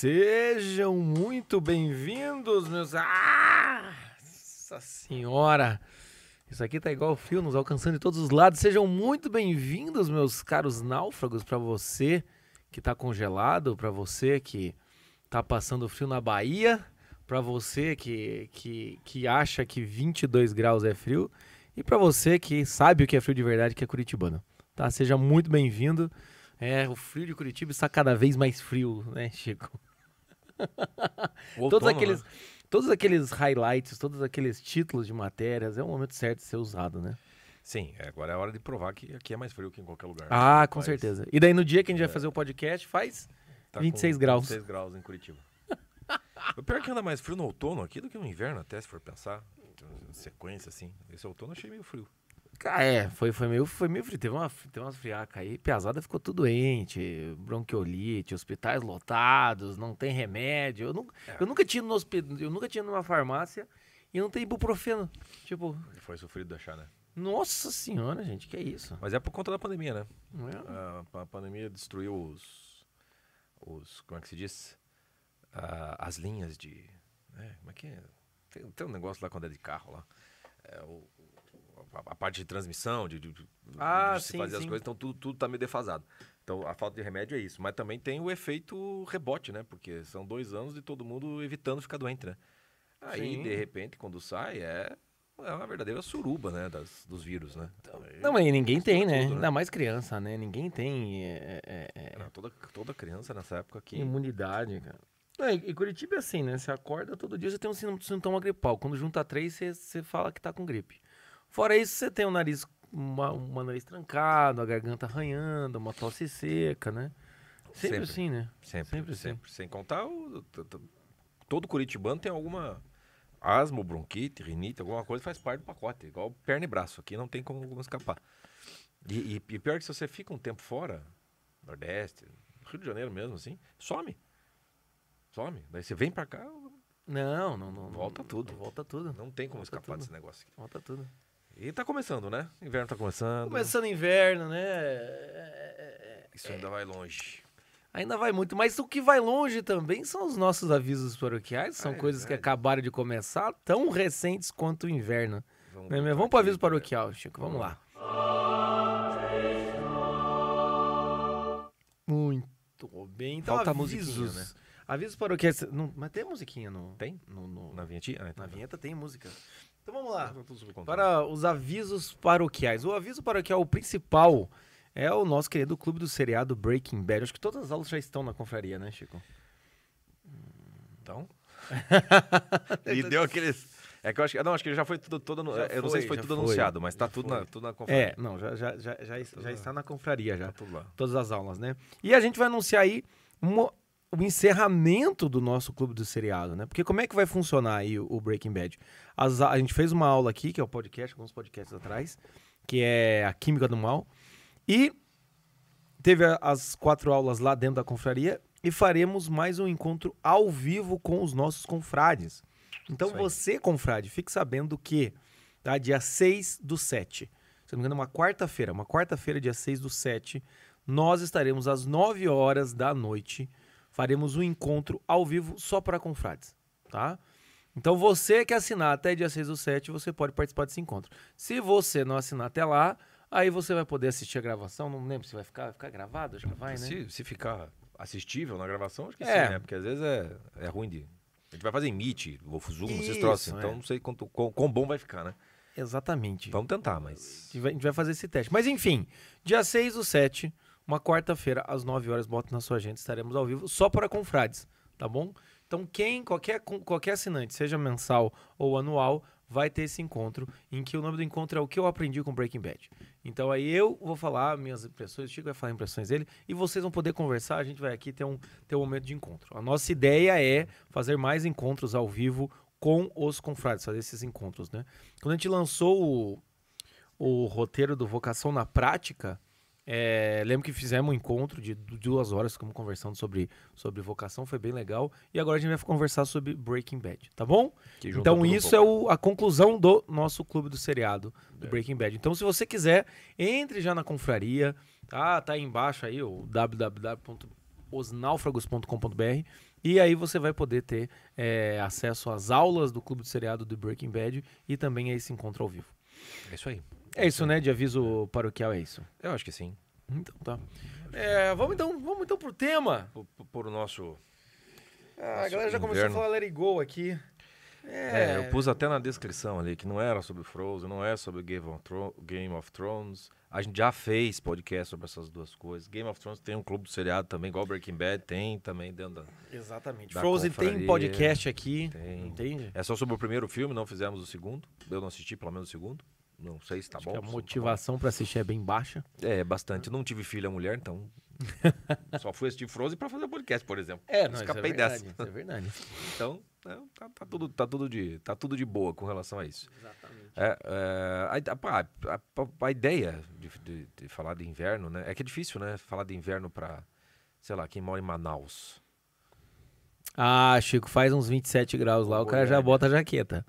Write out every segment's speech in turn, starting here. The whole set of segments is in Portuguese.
Sejam muito bem-vindos, meus. Ah! Nossa senhora! Isso aqui tá igual fio, nos alcançando de todos os lados. Sejam muito bem-vindos, meus caros náufragos, para você que tá congelado, para você que tá passando frio na Bahia, para você que, que, que acha que 22 graus é frio e para você que sabe o que é frio de verdade, que é curitibano. Tá? Seja muito bem-vindo. É, o frio de Curitiba está cada vez mais frio, né, Chico? O todos outono, aqueles, né? todos aqueles highlights, todos aqueles títulos de matérias, é o momento certo de ser usado, né? Sim, é, agora é a hora de provar que aqui é mais frio que em qualquer lugar. Ah, com país. certeza. E daí no dia que a gente vai É. fazer o podcast, faz Tá 26 com graus. 26 graus em Curitiba. o pior é que anda mais frio no outono aqui do que no inverno, até se for pensar. Sequência, assim. Esse outono eu achei meio frio. Ah, é, foi, foi, meio, foi meio frio. Teve uma, teve umas friacas aí. Piazada ficou tudo doente, bronquiolite, hospitais lotados, não tem remédio. Eu, nu- É. eu nunca tinha no hospital, eu nunca tinha numa farmácia e não tem ibuprofeno. Tipo, Foi sofrido de achar, né? nossa senhora, gente, que é isso? Mas é por conta da pandemia, né? É? A, a pandemia destruiu os. os como é que se diz? Ah, as linhas de. né, como é que é? Tem, tem um negócio lá quando é de carro lá. É, o- a, a parte de transmissão, de, de, Ah, de se sim, fazer as sim. coisas, então tudo, tudo tá meio defasado. Então a falta de remédio é isso. Mas também tem o efeito rebote, né? Porque são dois anos de todo mundo evitando ficar doente, né? Aí, Sim. de repente, quando sai, é, é uma verdadeira suruba, né? Das, dos vírus, né? Então, Não, mas ninguém tem, né? tudo, né? Ainda mais criança, né? Ninguém tem é, é, é, Não, toda, toda criança nessa época aqui. imunidade, cara. É, e Curitiba é assim, né? Você acorda todo dia, você tem um sin- sintoma gripal. Quando junta três, você, você fala que tá com gripe. Fora isso, você tem o nariz, uma, uma nariz trancado, a garganta arranhando, uma tosse seca, né? Sempre, Sempre. assim, né? Sempre, Sempre, sempre. Sem contar, o, todo curitibano tem alguma asma, bronquite, rinite, alguma coisa faz parte do pacote. Igual perna e braço. Aqui não tem como, escapar. E, e, e pior que se você fica um tempo fora, Nordeste, Rio de Janeiro mesmo, assim, some. Some. Daí você vem pra cá, Não, não, não. Volta tudo. Volta tudo. não tem como Volta escapar tudo. desse negócio aqui. Volta tudo. E tá começando, né? Inverno tá começando. Começando inverno, né? É, é, é, Isso ainda vai longe. Ainda vai muito, mas o que vai longe também são os nossos avisos paroquiais, são Ah, é coisas que acabaram de começar, tão recentes quanto o inverno. Vamos, é botar Vamos para o aviso paroquial, Chico, vamos lá. Muito bem, então Falta avisos. né? Avisos paroquiais, não, mas tem musiquinha no... Tem? No, no- Na vinhetinha? Ah, então na tá. vinheta tem música. Então vamos lá. Tá. Para os avisos paroquiais. O aviso paroquial principal é o nosso querido clube do seriado Breaking Bad. Acho que todas as aulas já estão na confraria, né, Chico? Então. e deu aqueles. É que eu acho que. Não, acho que já foi tudo. anu- Já eu não sei foi, se foi tudo foi, anunciado, mas tá tudo foi. na, tudo na confraria. É, não, já, já, já, já, já está na confraria já. Tá tudo lá. Todas as aulas, né? E a gente vai anunciar aí uma- o encerramento do nosso clube do seriado, né? Porque como é que vai funcionar aí o, Breaking Bad? As a gente fez uma aula aqui, que é o podcast, alguns podcasts atrás, que é a Química do Mal. E teve as quatro aulas lá dentro da confraria e faremos mais um encontro ao vivo com os nossos confrades. Então você, confrade, fique sabendo que tá, dia 6 do 7, se não me engano, uma quarta-feira, uma quarta-feira, dia 6 do 7, nós estaremos às 9 horas da noite, faremos um encontro ao vivo só para confrades, tá? Então você que assinar até dia 6 do 7, você pode participar desse encontro. Se você não assinar até lá, aí você vai poder assistir a gravação, não lembro se vai ficar, vai ficar gravado, acho que vai, né? Se, se ficar assistível na gravação, acho que É. sim, né? Porque às vezes é, é ruim de. A gente vai fazer em Meet, ou Zoom, esses Isso, troços. é. Então não sei quanto, quão, quão bom vai ficar, né? Exatamente. Vamos tentar, mas. A gente vai- fazer esse teste. Mas enfim, dia 6 do 7, uma quarta-feira, às 9 horas, bota na sua agenda, estaremos ao vivo só para confrades, tá bom? Então quem, qualquer, qualquer assinante, seja mensal ou anual, vai ter esse encontro, em que o nome do encontro é o que eu aprendi com Breaking Bad. Então aí eu vou falar minhas impressões, o Chico vai falar impressões dele, e vocês vão poder conversar, a gente vai aqui ter um, ter um momento de encontro. A nossa ideia é fazer mais encontros ao vivo com os confrades, fazer esses encontros, né? Quando a gente lançou o, o roteiro do Vocação na Prática, é, lembro que fizemos um encontro de du- duas horas, ficamos conversando sobre, sobre vocação, foi bem legal. E agora a gente vai conversar sobre Breaking Bad, tá bom? Então isso é o- a conclusão do nosso clube do seriado, do É. Breaking Bad. Então se você quiser, entre já na confraria, tá? Tá aí embaixo aí o www.osnaufragos.com.br E aí você vai poder ter é, acesso às aulas do Clube do Seriado do Breaking Bad e também a esse encontro ao vivo. É isso aí. É isso, né? De aviso paroquial, é isso. Eu acho que sim. Então tá. É, vamos então, vamos então pro tema. Por, por o nosso. Ah, a galera já Inverno. começou a falar Let It Go aqui. É, eu pus até na descrição ali que não era sobre Frozen, não é sobre Game of, Thrones. A gente já fez podcast sobre essas duas coisas. Game of Thrones tem um clube do seriado também, igual Breaking Bad tem também dentro da. Exatamente. Da Frozen tem confraria. podcast aqui, Tem. entende? É só sobre o primeiro filme, não fizemos o segundo. Eu não assisti pelo menos o segundo. Não sei se tá Acho bom. a não tá motivação pra assistir é bem baixa. É, bastante. Não tive filha mulher, então. só fui assistir Frozen pra fazer podcast, por exemplo. Escapei dessa. Isso é verdade. Então, é, tá, tá tudo, tá, tudo de, tá tudo de boa com relação a isso. Exatamente. É, é, a, a- a- a ideia de, de- de falar de inverno, né? É que é difícil, né? Falar de inverno pra, sei lá, quem mora em Manaus. Ah, Chico, faz uns 27 graus lá, o cara já bota a jaqueta.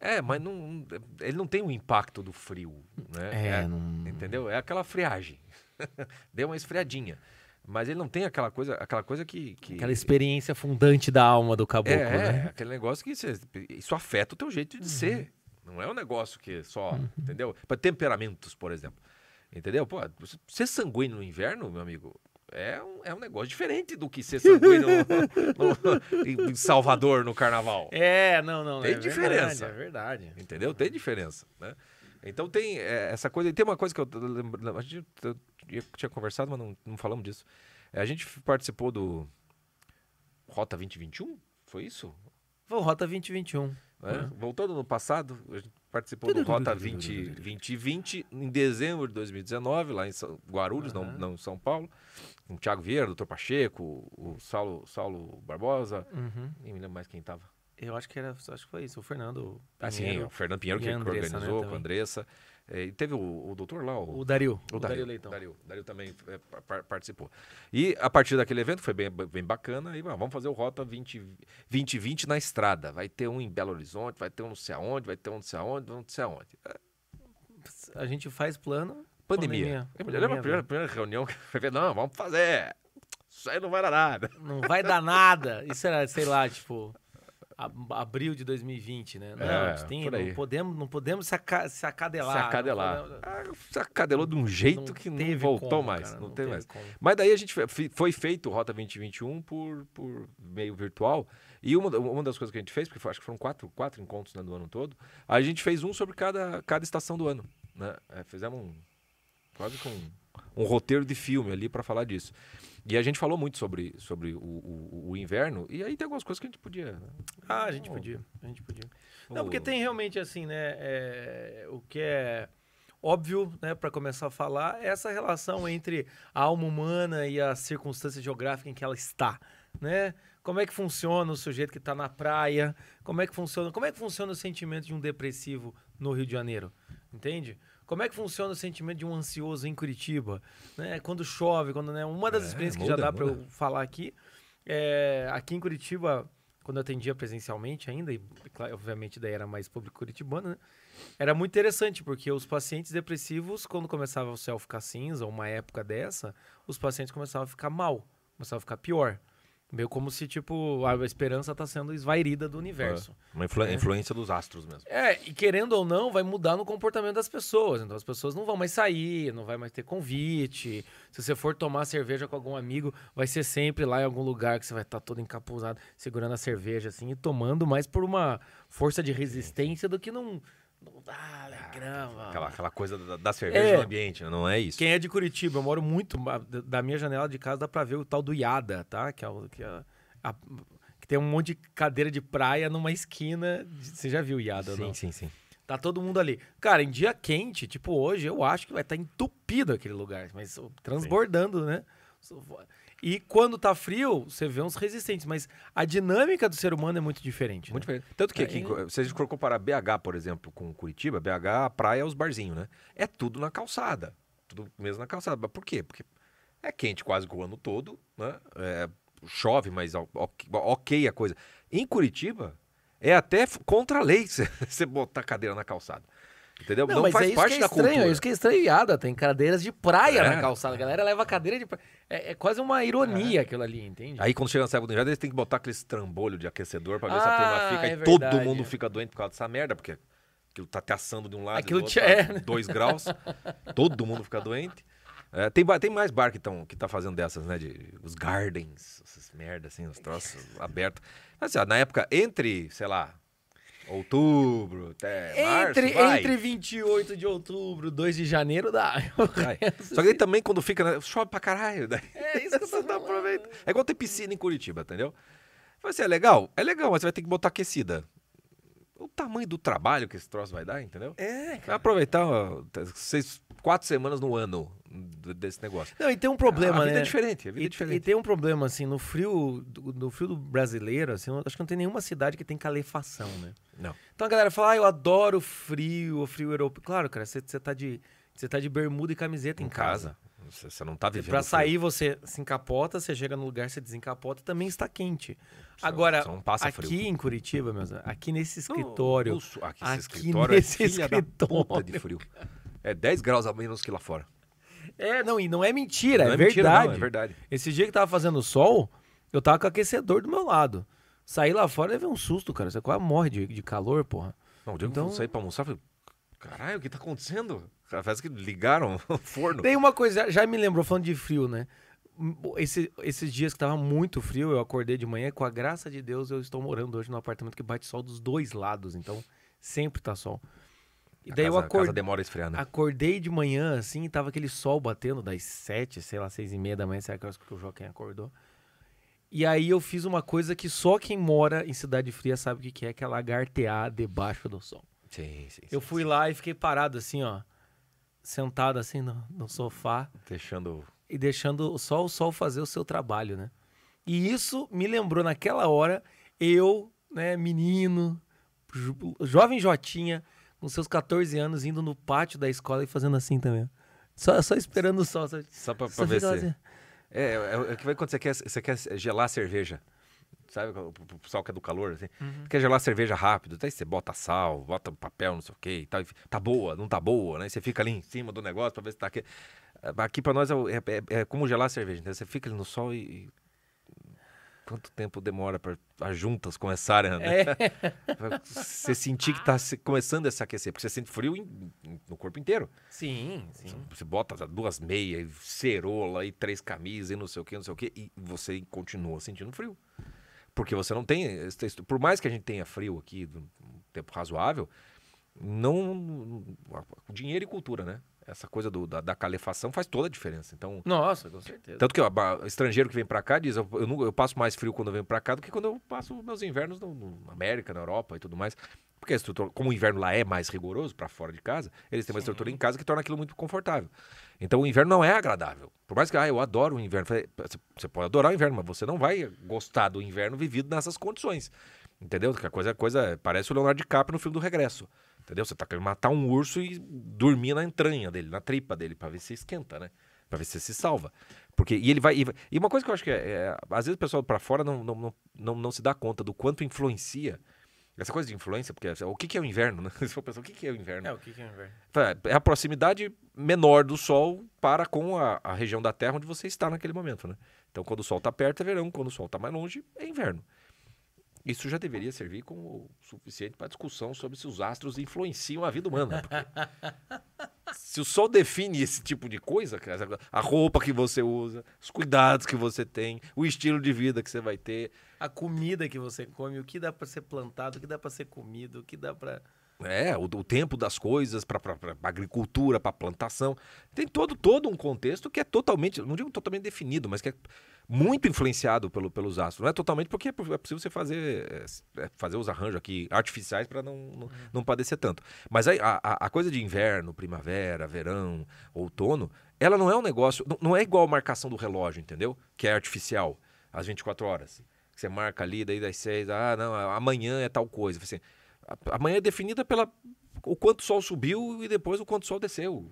É, mas não, ele não tem o impacto do frio, né? É, não... Entendeu? É aquela friagem. Deu uma esfriadinha. Mas ele não tem aquela coisa, aquela coisa que. que... Aquela experiência fundante da alma do caboclo, é, é, né? aquele negócio que isso afeta o teu jeito de ser. Não é um negócio que só, entendeu? Para temperamentos, por exemplo. Entendeu? Pô, você- ser sanguíneo no inverno, meu amigo, é um, é um negócio diferente do que ser no- em Salvador no carnaval. É, não, não. Tem é diferença. Verdade, é verdade. Entendeu? Tem diferença, né? Então tem é, essa coisa. E tem uma coisa que eu tô lembrando. A gente eu tinha- tinha conversado, mas não, não falamos disso. É, a gente participou do Rota 2021? Foi isso? Foi o Rota 2021. né? Voltando no passado, participou do Rota 20, 2020 em dezembro de 2019, lá em Guarulhos, não, Aham. não em São Paulo. Com o Thiago Vieira, o Dr. Pacheco, o Saulo, Saulo Barbosa. Uhum. Nem me lembro mais quem tava. Eu acho que era, acho que foi isso, o Fernando. Ah, sim, Pinheiro, o Fernando Pinheiro que, a que Andressa, né, organizou com a. Andressa. É, e teve o, o doutor lá, o, O Dario. o O Dario Leitão. Dario, Dario também é, pa- pa- participou. E a partir daquele evento, foi bem, bem bacana, aí vamos fazer o Rota 20, 2020 na estrada. Vai ter um em Belo Horizonte, vai ter um não sei aonde, vai ter um não sei aonde, um não sei aonde. É, A gente faz plano. pandemia. Pandemia. Eu me lembro a primeira, primeira reunião que foi ver, não, vamos fazer. Isso aí não vai dar nada. Não vai dar nada. Isso era, sei lá, tipo. Abril de 2020, né? Não, É, tem, não podemos, não podemos se, aca- se acadelar. se não acadelar. podemos- Ah, se acadelou de um jeito não que não voltou como, mais. cara, não teve mais. como. Mas daí a gente foi feito Rota 2021 por, por meio virtual. E uma, uma das coisas que a gente fez, porque foi- acho que foram quatro, quatro encontros né, do ano todo, a gente fez um sobre cada, cada estação do ano. Né? É, fizemos um, quase com um, um roteiro de filme ali para falar disso. E a gente falou muito sobre, sobre o, o- o inverno, e aí tem algumas coisas que a gente podia. né? Ah, a gente podia. A gente podia. Não, O- porque tem realmente assim, né? é, o que é óbvio, né, para começar a falar, é essa relação entre a alma humana e a circunstância geográfica em que ela está, né? Como é que funciona o sujeito que está na praia? Como é que funciona? Como é que funciona o sentimento de um depressivo no Rio de Janeiro? Entende? Como é que funciona o sentimento de um ansioso em Curitiba? Né? Quando chove, quando né? uma das É, experiências que muda, já dá para eu falar aqui é, aqui em Curitiba quando eu atendia presencialmente ainda, e obviamente daí era mais público curitibano, né? Era muito interessante, porque os pacientes depressivos, quando começava o céu ficar cinza, ou uma época dessa, os pacientes começavam a ficar mal, começavam a ficar pior. Meio como se, tipo, a esperança está sendo esvairida do universo. Uma influ- É. influência dos astros mesmo. É, e querendo ou não, vai mudar no comportamento das pessoas. Então as pessoas não vão mais sair, não vai mais ter convite. Se você for tomar cerveja com algum amigo, vai ser sempre lá em algum lugar que você vai estar todo encapuzado, segurando a cerveja assim e tomando mais por uma força de resistência do que num. num ah, grama. Aquela, aquela coisa da, da cerveja É. no ambiente, não é isso? Quem é de Curitiba, eu moro muito. da- minha janela de casa dá pra ver o tal do Iada, tá? Que, é o, que, é a- que tem um monte de cadeira de praia numa esquina. de- Você já viu o Iada, Sim, não? sim, sim. Tá todo mundo ali. Cara, em dia quente, tipo hoje, eu acho que vai estar entupido aquele lugar, mas transbordando, né? E quando tá frio, você vê uns resistentes, mas a dinâmica do ser humano é muito diferente. Muito né? diferente. Tanto que É, aqui, e- se a gente for comparar BH, por exemplo, com Curitiba, BH, a praia é os barzinhos, né? É tudo na calçada. Tudo mesmo na calçada. Mas por quê? Porque é quente quase que o ano todo, né? É, chove, mas ok, ok a coisa. Em Curitiba, é até contra a lei você você botar a cadeira na calçada. Entendeu? Não, Não, faz é isso parte que é da estranho, cultura. é isso que é estranhada. Tem cadeiras de praia É. na calçada. A galera leva cadeira de praia. É, é quase uma ironia aquilo ali, entende? Aí quando chega na época do inverno, eles têm que botar aquele trambolho de aquecedor pra ver se a Ah, turma fica. é e todo verdade. mundo fica doente por causa dessa merda, porque aquilo tá te assando de um lado Aquilo do outro, é, né? dois graus. todo mundo fica doente. É, tem, tem mais bar que, tão, que tá fazendo dessas, né? De, os gardens, essas merdas, assim, os troços abertos. Mas, assim, ó, na época, entre, sei lá, outubro até março, Entre, vai. entre 28 de outubro e 2 de janeiro dá. Só que aí também quando fica, né, chove pra caralho. Daí É isso que eu você não aproveita. É igual ter piscina em Curitiba, entendeu? Vai ser legal? É legal, mas você vai ter que botar aquecida. O tamanho do trabalho que esse troço vai dar, entendeu? É, Vai aproveitar ó, seis, quatro semanas no ano desse negócio. Não, e tem um problema, a vida né? é diferente, a vida E, é diferente. e tem um problema, assim, no frio, do- no frio do brasileiro, assim, acho que não tem nenhuma cidade que tem calefação, né? Não. Então a galera fala, ah, eu adoro frio, o frio europeu. Claro, cara, você você tá de, você tá de bermuda e camiseta em, Em casa. casa. Você, você não tá vivendo. Pra frio. sair, você se encapota, você chega no lugar, você desencapota, também está quente. Você- Agora, não aqui frio. em Curitiba, meus amigos, aqui nesse escritório, aqui, aqui escritório nesse é filha da escritório. de frio. É 10 graus a menos que lá fora. É, não, e não é mentira, não é, é mentira, verdade. não, é verdade. Esse dia que tava fazendo sol, eu tava com o aquecedor do meu lado. Saí lá fora e levei um susto, cara. Você quase morre de, de calor, porra. Não, o dia que Então- eu saí pra almoçar, eu falei, caralho, o que tá acontecendo? Parece que ligaram o forno. Tem uma coisa, já me lembrou falando de frio, né? Esse- esses dias que tava muito frio, eu acordei de manhã, com a graça de Deus, eu estou morando hoje num apartamento que bate sol dos dois lados, então sempre tá sol. E A daí eu casa- casa acordei. demora a esfriar, né? Acordei de manhã, assim, tava aquele sol batendo das sete, sei lá, seis e meia da manhã, sei lá, que que o Joaquim acordou. E aí eu fiz uma coisa que só quem mora em cidade fria sabe o que que é, que é lagartear debaixo do sol. Sim, sim. Eu sim, fui lá e fiquei parado assim, ó, sentado assim no, no sofá sim. Deixando. e deixando só o sol fazer o seu trabalho, né? E isso me lembrou naquela hora, eu, né, menino, jo- jovem Jotinha, com seus 14 anos, indo no pátio da escola e fazendo assim também. Só, só esperando o sol. Só, Só pra, só pra ver se. assim. É, é, é o que vai quando você quer, você quer gelar a cerveja. Sabe, o pessoal que é do calor, assim. Uhum. Quer gelar cerveja rápido. Daí você bota sal, bota papel, não sei o que e tal. Tá boa, não tá boa, né? Você fica ali em cima do negócio pra ver se tá aqui. Aqui pra nós é, é- é- é como gelar cerveja, entendeu? Você fica ali no sol e. Quanto tempo demora para as juntas começarem, né? É, Pra Você sentir que tá se- começando a se aquecer, porque você sente frio em- em- no corpo inteiro. sim, sim. Você bota duas meias, cerola e três camisas e não sei o que, não sei o que, e você continua sentindo frio. Porque você não tem. Por mais que a gente tenha frio aqui, um tempo razoável, não. O dinheiro e cultura, né? Essa coisa do- da, da calefação faz toda a diferença. Então. Nossa, com certeza. Tanto que ó, ba- estrangeiro que vem pra cá diz: eu, eu, não- eu passo mais frio quando eu venho pra cá do que quando eu passo meus invernos no, no- na América, na Europa e tudo mais. Porque a estrutura, como o inverno lá é mais rigoroso pra fora de casa, eles têm uma estrutura em casa que torna aquilo muito confortável. Então o inverno não é agradável. Por mais que, ah, eu adoro o inverno. Você pode adorar o inverno, mas você não vai gostar do inverno vivido nessas condições. Entendeu? Que a coisa, a coisa parece o Leonardo DiCaprio no filme do Regresso. Entendeu? Você tá querendo matar um urso e dormir na entranha dele, na tripa dele, pra ver se esquenta, né? Pra ver se se salva. Porque, e ele vai. E, e uma coisa que eu acho que é. é, às vezes o pessoal pra fora não, não, não, não, não se dá conta do quanto influencia. Essa coisa de influência, porque assim, o que, que é o inverno, né? Se for pensar, o que, que é o inverno? É, o que, que é inverno? É a proximidade menor do Sol para com a, a região da Terra onde você está naquele momento, né? Então, quando o Sol está perto é verão, quando o Sol está mais longe é inverno. Isso já deveria servir como suficiente para discussão sobre se os astros influenciam a vida humana. se o Sol define esse tipo de coisa, a roupa que você usa, os cuidados que você tem, o estilo de vida que você vai ter, A comida que você come, o que dá pra ser plantado, o que dá pra ser comido, o que dá pra... É, o, o tempo das coisas para agricultura, para plantação. Tem todo, todo um contexto que é totalmente, não digo totalmente definido, mas que é muito influenciado pelo, pelos astros. Não é totalmente porque é é possível você fazer, é, é, fazer os arranjos aqui artificiais para não, não, não padecer tanto. Mas aí, a, a, a coisa de inverno, primavera, verão, outono, ela não é um negócio, não, não é igual a marcação do relógio, entendeu? Que é artificial, às 24 horas. Que você marca ali, daí das 6, ah, não, amanhã é tal coisa. Assim, Amanhã é definida pela o quanto o sol subiu e depois o quanto o sol desceu.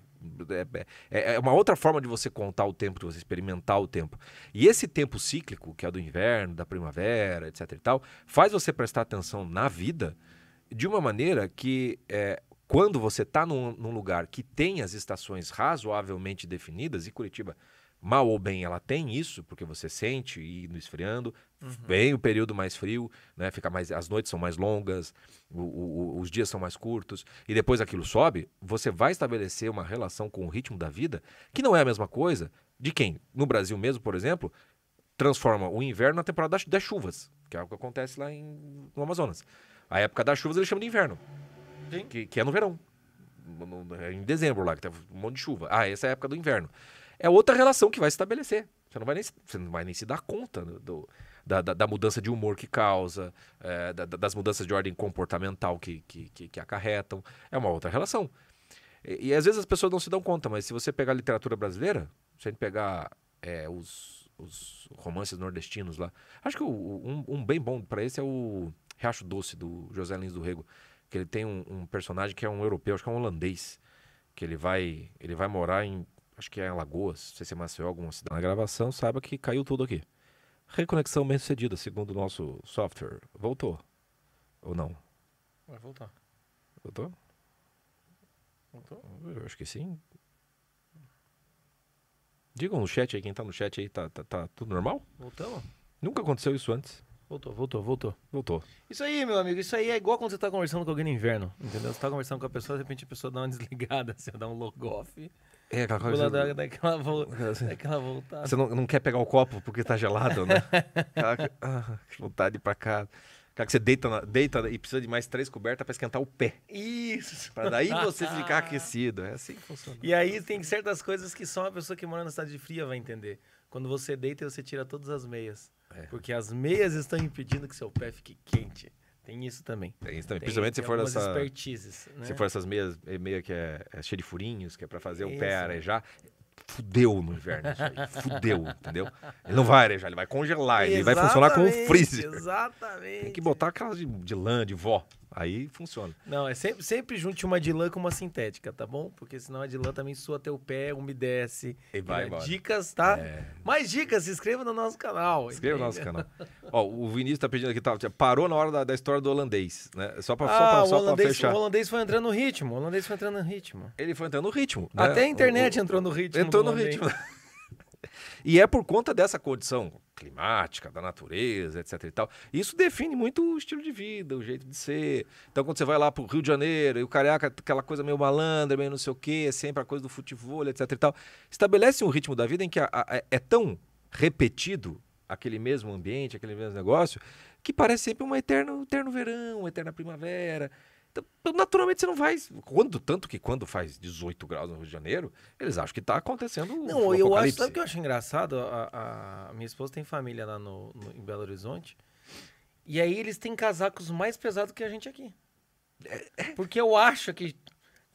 É, é- é uma outra forma de você contar o tempo, de você experimentar o tempo. E esse tempo cíclico, que é do inverno, da primavera, etc e tal, faz você prestar atenção na vida de uma maneira que é, quando você está num, num lugar que tem as estações razoavelmente definidas, e Curitiba, mal ou bem, ela tem isso, porque você sente ir no esfriando, vem o período mais frio, né? Fica mais, as noites são mais longas, o- o- os dias são mais curtos, e depois aquilo sobe, você vai estabelecer uma relação com o ritmo da vida que não é a mesma coisa de quem, no Brasil mesmo, por exemplo, transforma o inverno na temporada das, chuvas, que é o que acontece lá em, no Amazonas. A época das chuvas eles chamam de inverno, que, que é no verão. No- no- é em dezembro lá, que tem um monte de chuva. Ah, essa é a época do inverno. É outra relação que vai se estabelecer. Você não vai nem, se- você não vai nem se dar conta do- do- da, da- da mudança de humor que causa, é, da- da- das mudanças de ordem comportamental que, que, que- que acarretam. É uma outra relação. E, e às vezes as pessoas não se dão conta, mas se você pegar a literatura brasileira, se a gente pegar é, os, os romances nordestinos lá, acho que o- um, um bem bom para esse é o Riacho Doce, do José Lins do Rego, que ele tem um, um personagem que é um europeu, acho que é um holandês, que ele vai, ele vai morar em, acho que é em Alagoas, não sei se é Maceió, alguma cidade. Na gravação, saiba que caiu tudo aqui. Reconexão bem sucedida, segundo o nosso software. Voltou. Ou não? Vai voltar. Voltou? Voltou? Eu acho que sim. Digam no chat aí, quem tá no chat aí, tá, tá, tá tudo normal? Voltamos? Nunca aconteceu isso antes. Voltou, voltou, voltou. Voltou. Isso aí, meu amigo, isso aí é igual quando você tá conversando com alguém no inverno, entendeu? Você tá conversando com a pessoa, de repente a pessoa dá uma desligada, você dá um log off, É aquela ela coisa. dá, dá aquela, vol- Você- dá aquela voltada. Você não, não quer pegar o copo porque tá gelado, né? Que- ah, que vontade de ir pra casa. Aquela que você deita, na- deita e precisa de mais três cobertas pra esquentar o pé. Isso! Pra daí você ficar aquecido. É assim que funciona. E aí tem certas coisas que só uma pessoa que mora na cidade fria vai entender. Quando você deita, você tira todas as meias. É. Porque as meias estão impedindo que seu pé fique quente. Tem isso também. Tem isso também. Tem, Principalmente tem se for essa. expertises, né? Se for essas meias, é meia que é, é cheia de furinhos, que é pra fazer o pé Isso. arejar, fudeu no inverno isso aí. Fudeu, entendeu? Ele não vai arejar, ele vai congelar, ele vai funcionar como um freezer. Exatamente. Tem que botar aquelas de, de lã, de vó. Aí funciona. Não, é sempre, sempre junte uma de lã com uma sintética, tá bom? Porque senão a de lã também sua teu pé, umedece. E vai É, embora. Dicas, tá? É. Mais dicas, se inscreva no nosso canal. Inscreva no nosso canal. Ó, o Vinícius tá pedindo aqui, tá, parou na hora da, da história do holandês, né? Só pra, só Ah, pra, o, só pra holandês, fechar. o holandês foi entrando no ritmo. O holandês foi entrando no ritmo. Ele foi entrando no ritmo. né? Até a internet O- entrou no ritmo. Entrou no holandês. ritmo. E é por conta dessa condição climática, da natureza, etc e tal. Isso define muito o estilo de vida, o jeito de ser. Então, quando você vai lá pro Rio de Janeiro, e o carioca, aquela coisa meio malandra, meio não sei o quê, sempre a coisa do futebol, etc e tal, estabelece um ritmo da vida em que a- a- é tão repetido aquele mesmo ambiente, aquele mesmo negócio, que parece sempre um eterno, eterno verão, uma eterna primavera. Então, naturalmente você não vai. Quando, tanto que quando faz 18 graus no Rio de Janeiro, eles acham que está acontecendo um Não, eu acho, sabe o que eu acho engraçado? A, a minha esposa tem família lá no, no- em Belo Horizonte. E aí eles têm casacos mais pesados que a gente aqui. Porque eu acho que.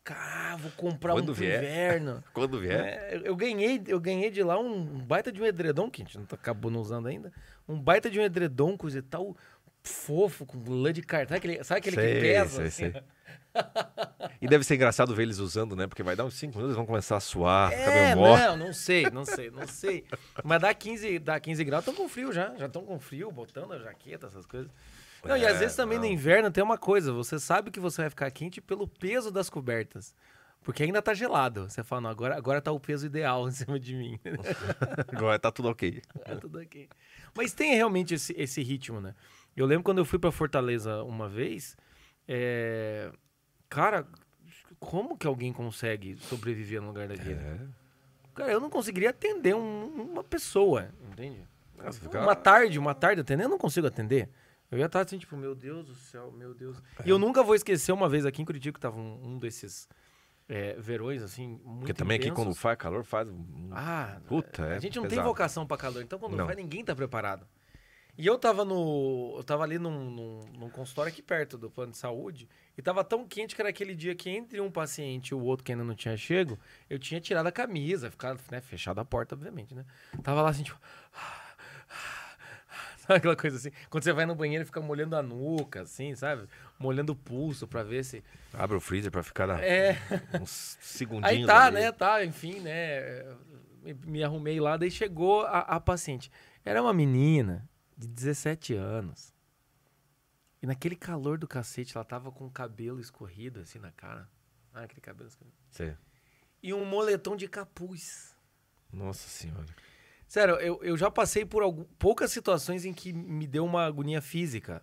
Cara, vou comprar Quando um vier. inverno. Quando vier. É, eu- eu ganhei, eu ganhei de lá um baita de um edredom, que a gente não tá- acabou não usando ainda. Um baita de um edredom, coisa e tal, fofo, com lã de cartão. Sabe aquele, sabe aquele Sei, que pesa? sei, assim? sei. E deve ser engraçado ver eles usando, né? Porque vai dar uns 5 minutos, eles vão começar a suar, É, morto. não, não sei, não sei, não sei. Mas dá 15, dá 15 graus, estão com frio já. Já estão com frio, botando a jaqueta, essas coisas. Não, e às É, vezes também no não. inverno tem uma coisa, você sabe que você vai ficar quente pelo peso das cobertas. Porque ainda tá gelado. Você fala, não, agora, agora tá o peso ideal em cima de mim. Agora tá tudo ok. É tudo aqui. Mas tem realmente esse, esse ritmo, né? Eu lembro quando eu fui pra Fortaleza uma vez, é, cara, como que alguém consegue sobreviver no lugar daquele? É. Cara, eu não conseguiria atender um- uma pessoa, entende? Nossa, fica- Uma tarde, uma tarde atender, eu não consigo atender. Eu ia estar assim, tipo, meu Deus do céu, meu Deus. E eu nunca vou esquecer uma vez aqui em Curitiba, que tava um, um desses é, verões, assim, muito Porque também aqui intensos. quando faz calor, faz. Ah, Puta, é a gente não tem pesado. vocação pra calor, então quando Não. vai, ninguém tá preparado. E eu tava no. Eu tava ali num, num, num consultório aqui perto do plano de saúde, e tava tão quente que era aquele dia que entre um paciente e o outro que ainda não tinha chego, eu tinha tirado a camisa, ficado, né, fechado a porta, obviamente, né? Tava lá assim, tipo. Sabe aquela coisa assim? Quando você vai no banheiro e fica molhando a nuca, assim, sabe? Molhando o pulso pra ver se. Abre o freezer pra ficar na- É. uns segundinhos. Aí tá, ali. né? Tá, enfim, né? Me, me arrumei lá, daí chegou a, a paciente. Era uma menina de 17 anos. E naquele calor do cacete, ela tava com o cabelo escorrido assim na cara. Ah, aquele cabelo. Sei. E um moletom de capuz. Nossa senhora. Sério, eu, eu já passei por algum- poucas situações em que me deu uma agonia física.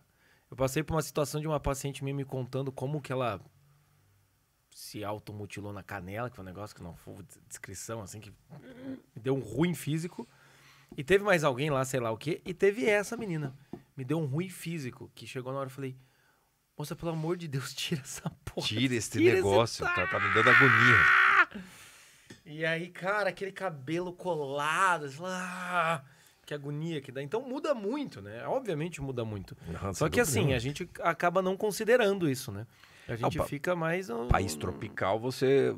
Eu passei por uma situação de uma paciente minha me contando como que ela se automutilou na canela, que foi um negócio que não foi descrição, assim, que me deu um ruim físico. E teve mais alguém lá, sei lá o quê, e teve essa menina. Me deu um ruim físico, que chegou na hora e falei, moça, pelo amor de Deus, tira essa porra. Tira esse Tira esse negócio, tá, tá me dando agonia. E aí, cara, aquele cabelo colado, fala, ah, que agonia que dá. Então muda muito, né? Obviamente muda muito. Não, Só que assim, a gente acaba não considerando isso, né? A gente pa- fica mais. no- país tropical, você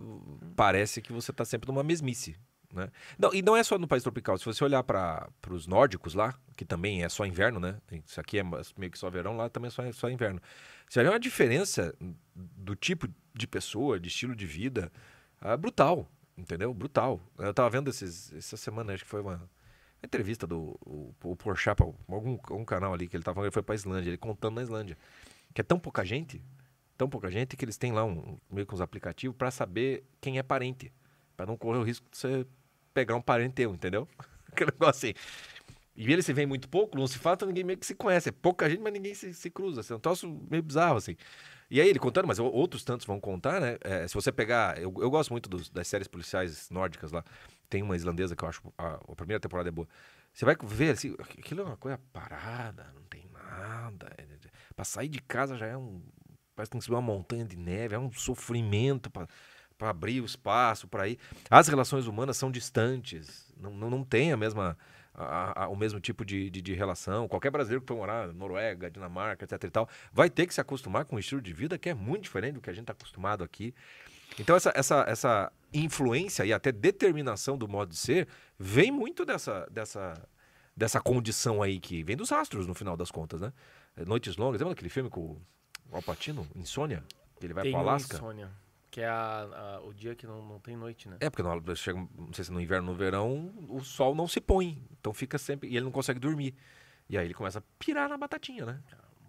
parece que você tá sempre numa mesmice. Né? Não, e não é só no país tropical. Se você olhar para os nórdicos lá, que também é só inverno, né? Isso aqui é meio que só verão, lá também é só, só inverno. Você ver uma diferença do tipo de pessoa, de estilo de vida, ah, brutal, entendeu? Brutal. Eu tava vendo esses, essa semana, acho que foi uma, entrevista do o, o Porchat, pra algum, algum canal ali, que ele tava falando, ele foi pra Islândia, ele contando na Islândia. Que é tão pouca gente, tão pouca gente, que eles têm lá um, meio que uns aplicativos para saber quem é parente. Pra não correr o risco de você pegar um parente teu, entendeu? Aquele negócio assim. E eles se veem muito pouco, não se fala, ninguém meio que se conhece. É pouca gente, mas ninguém se, se cruza. Assim, é um troço meio bizarro, assim. E aí ele contando, mas outros tantos vão contar, né? É, se você pegar. Eu, eu gosto muito dos- das séries policiais nórdicas lá. Tem uma islandesa que eu acho. A, a primeira temporada é boa. Você vai ver, assim, aquilo é uma coisa parada, não tem nada. É, é, pra sair de casa já é um. Parece que tem que subir uma montanha de neve, é um sofrimento pra para abrir o espaço, para ir. As relações humanas são distantes, não, não, não tem a mesma, a- a- o mesmo tipo de, de, de relação. Qualquer brasileiro que for morar na Noruega, Dinamarca, etc e tal, vai ter que se acostumar com um estilo de vida que é muito diferente do que a gente está acostumado aqui. Então essa, essa, essa influência e até determinação do modo de ser vem muito dessa, dessa, dessa condição aí que vem dos astros, no final das contas, né? Noites Longas, lembra aquele filme com o Al Pacino, Insônia? Que ele vai para Alasca? insônia, que é a- a- o dia que não, não tem noite, né? É, porque no, chega, não sei se no inverno ou no verão, o sol não se põe. Então fica sempre. E ele não consegue dormir. E aí ele começa a pirar na batatinha, né?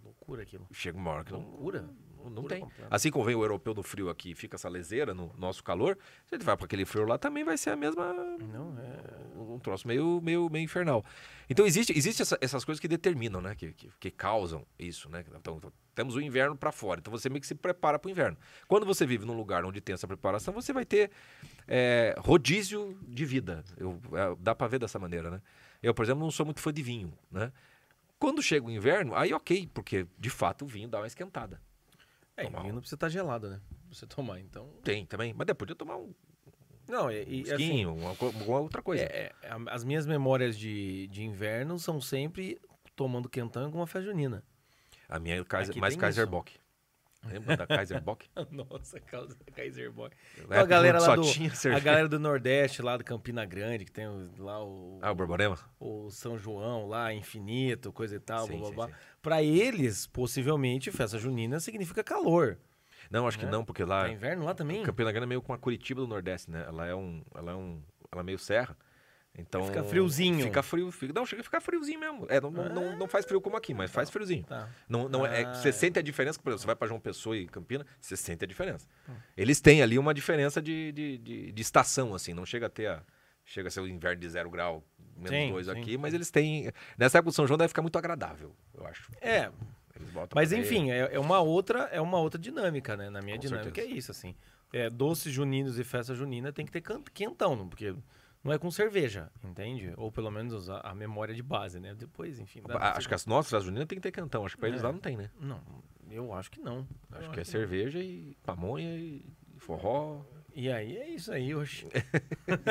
Loucura aquilo. Chega uma hora que não. Loucura. Não, não tem. completa. Assim como vem o europeu no frio aqui fica essa leseira no nosso calor, se ele vai para aquele frio lá, também vai ser a mesma. Não, é. Um troço meio, meio, meio infernal. Então existe, existe essa- essas coisas que determinam, né? Que, que, que causam isso, né? Então, então, temos o inverno para fora. Então você meio que se prepara para o inverno. Quando você vive num lugar onde tem essa preparação, você vai ter é, rodízio de vida. Eu, é, dá para ver dessa maneira, né? Eu, por exemplo, não sou muito fã de vinho, né? Quando chega o inverno, aí ok, porque de fato o vinho dá uma esquentada. É, Tomar vinho um- não precisa estar gelado, né? Pra você tomar, então. Tem também, mas depois de tomar um Não, e, assim, esquinho, uma, co- uma outra coisa. é, é, as minhas memórias de, de inverno são sempre tomando quentão com uma festa junina. A minha é mais Kaiser. Bock. Lembra da Kaiser Bock? Nossa, causa da Kaiser. Na Então, a galera lá do, a galera do Nordeste, lá do Campina Grande, que tem lá o, Ah, o Borborema? o São João, lá, infinito, coisa e tal, Sim, blá, blá, blá. Pra eles, possivelmente, festa junina significa calor. Não, acho que Né? não, porque lá Tá inverno lá também? Campina Grande é meio com a Curitiba do Nordeste, né? Ela é um, ela é um, ela é meio serra. Então Fica friozinho. Fica frio, fica, não, chega a ficar friozinho mesmo. É, não, não, não, não faz frio como aqui, mas faz friozinho. Tá. Não, não é, Ah, você é. sente a diferença, por exemplo, você vai para João Pessoa e Campina, você sente a diferença. Hum. Eles têm ali uma diferença de, de, de, de estação, assim, não chega a ter a, chega a ser o inverno de zero grau, menos dois sim. aqui, mas eles têm. Nessa época do São João deve ficar muito agradável, eu acho. É, mas enfim, é, é uma outra, é uma outra dinâmica, né? Na minha Com dinâmica certeza. é isso, assim. É, doces juninos e festa junina tem que ter quentão, porque não é com cerveja, entende? Ou pelo menos a, a memória de base, né? Depois, enfim. Acho que as nossas, as juninas, tem que ter cantão. Acho que pra eles É. lá não tem, né? Não, eu acho que não. Acho Eu que é não. cerveja e pamonha e forró. E aí é isso aí, oxe.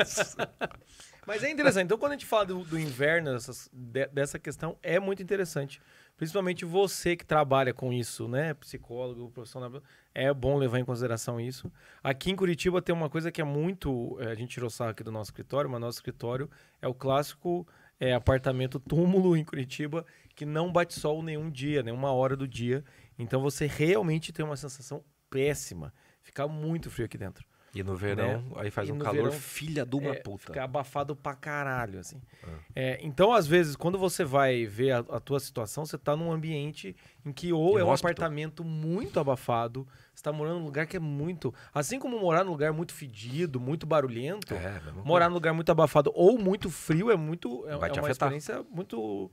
Mas é interessante. Então, quando a gente fala do, do inverno, dessas- de- dessa questão, é muito interessante. Principalmente você que trabalha com isso, né? Psicólogo, profissional. É bom levar em consideração isso. Aqui em Curitiba tem uma coisa que é muito. eh, A gente tirou sarro aqui do nosso escritório, mas nosso escritório é o clássico eh, apartamento túmulo em Curitiba, que não bate sol nenhum dia, nenhuma hora do dia. Então você realmente tem uma sensação péssima. Fica muito frio aqui dentro. E no verão, aí faz E um calor verão, filha de uma É, puta. Fica abafado pra caralho, assim. Ah. É, então, às vezes, quando você vai ver a, a tua situação, você tá num ambiente em que ou é um apartamento muito abafado, Você tá morando num lugar que é muito. Assim como morar num lugar muito fedido, muito barulhento, É, morar num lugar muito abafado ou muito frio é muito. É, Vai é te uma afetar. experiência muito.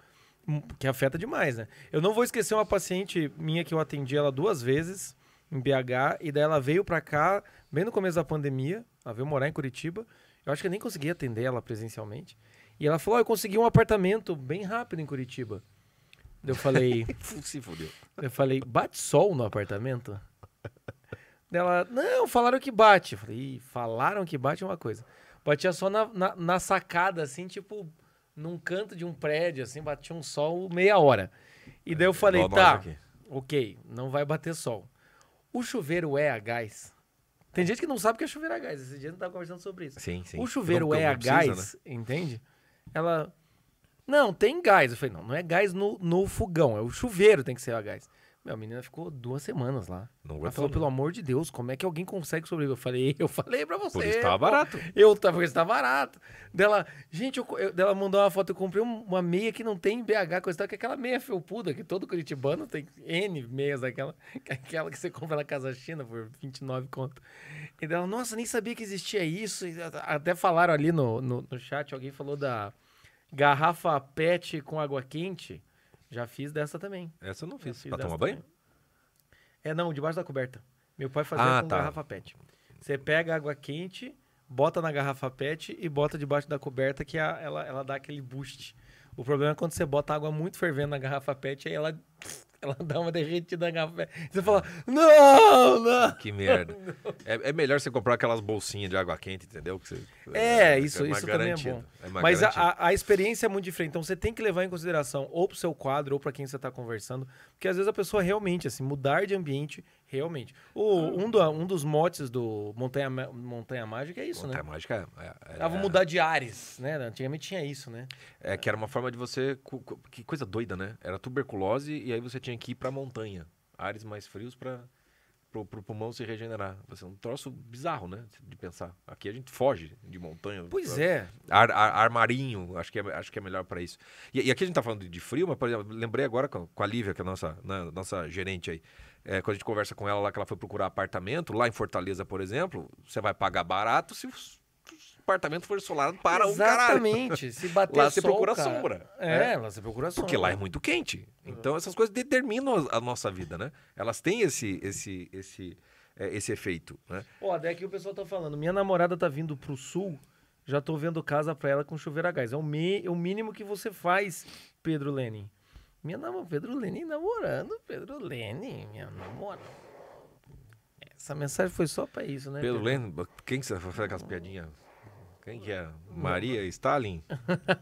que afeta demais, né? Eu não vou esquecer uma paciente minha que eu atendi ela duas vezes em BH, e daí ela veio pra cá, bem no começo da pandemia, ela veio morar em Curitiba. Eu acho que eu nem consegui atender ela presencialmente. E ela falou: "Ó, eu consegui um apartamento bem rápido em Curitiba. Eu falei, Se fudeu. eu falei, bate sol no apartamento? Ela, não, falaram que bate. Eu falei, "Ih, falaram que bate é uma coisa. Batia só na, na, na sacada, assim, tipo, num canto de um prédio, assim, batia um sol meia hora. E daí eu falei, Igual nós tá, ok, não vai bater sol. O chuveiro é a gás? Tem gente que não sabe o que é chuveiro a gás. Esse dia a gente tava conversando sobre isso. Sim, sim. O chuveiro Não- é não a precisa, gás, né? entende? Ela. Não, tem gás. Eu falei, não, não é gás no, no fogão, é o chuveiro tem que ser a gás. Meu, a menina ficou duas semanas lá. Não Ela falou, pelo amor de Deus, como é que alguém consegue sobreviver? Eu falei, eu falei pra você. Por isso tava pô. barato. Eu tava, porque está barato. Dela, gente, eu, eu- dela mandou uma foto, eu comprei um- uma meia que não tem BH, coisa tal, que é aquela meia felpuda, que todo curitibano tem N meias daquela, que é aquela que você compra na Casa China por 29 conto. E dela, nossa, nem sabia que existia isso. E até falaram ali no, no, no chat, alguém falou da garrafa PET com água quente. Já fiz dessa também. Essa eu não fiz. fiz Pra tomar banho? também. É, não, debaixo da coberta. Meu pai fazia Ah, com tá. garrafa PET. Você pega água quente, bota na garrafa PET e bota debaixo da coberta que a- ela, ela dá aquele boost. O problema é quando você bota água muito fervendo na garrafa PET, aí ela, ela dá uma derretida na PET. Você fala, não, não. Que merda. É, é melhor você comprar aquelas bolsinhas de água quente, entendeu? Que você- É, isso, mais isso também é garantido. bom. É Mas a, garantido. a- experiência é muito diferente. Então você tem que levar em consideração ou pro seu quadro ou para quem você está conversando. Porque às vezes a pessoa realmente, assim, mudar de ambiente, realmente. O, um, do- um dos motes do Montanha, Montanha Mágica é isso, Montanha né? mágica é, é, Ah, vou mudar de ares, né? Antigamente tinha isso, né? é que era uma forma de você. Que coisa doida, né? Era tuberculose e aí você tinha que ir pra montanha. Ares mais frios pra. Pro, pro pulmão se regenerar. Você é um troço bizarro, né? De pensar. Aqui a gente foge de montanha. Pois é. Ar, ar, ar marinho, acho que é, acho que é melhor para isso. E, e aqui a gente tá falando de frio, mas, por exemplo, lembrei agora com, com a Lívia, que é a nossa, né, nossa gerente aí. É, quando a gente conversa com ela lá, que ela foi procurar apartamento, lá em Fortaleza, por exemplo, você vai pagar barato se apartamento for solado para um caralho. Exatamente. Se bater Lá você sol, procura cara- sombra. É, É. lá você procura sombra. Porque lá é muito quente. Então essas coisas determinam a, nossa vida, né? Elas têm esse, esse, esse, é, esse efeito, né? Ó, até aqui o pessoal tá falando. Minha namorada tá vindo pro sul, já tô vendo casa pra ela com chuveiro a gás. É o, mi- é o mínimo que você faz, Pedro Lenin. Minha namorada, Pedro Lenin namorando, Pedro Lenin, minha namorada. Essa mensagem foi só pra isso, né? Pedro Leno, quem que você vai fazer aquelas piadinhas? Quem que é? Maria Stalin?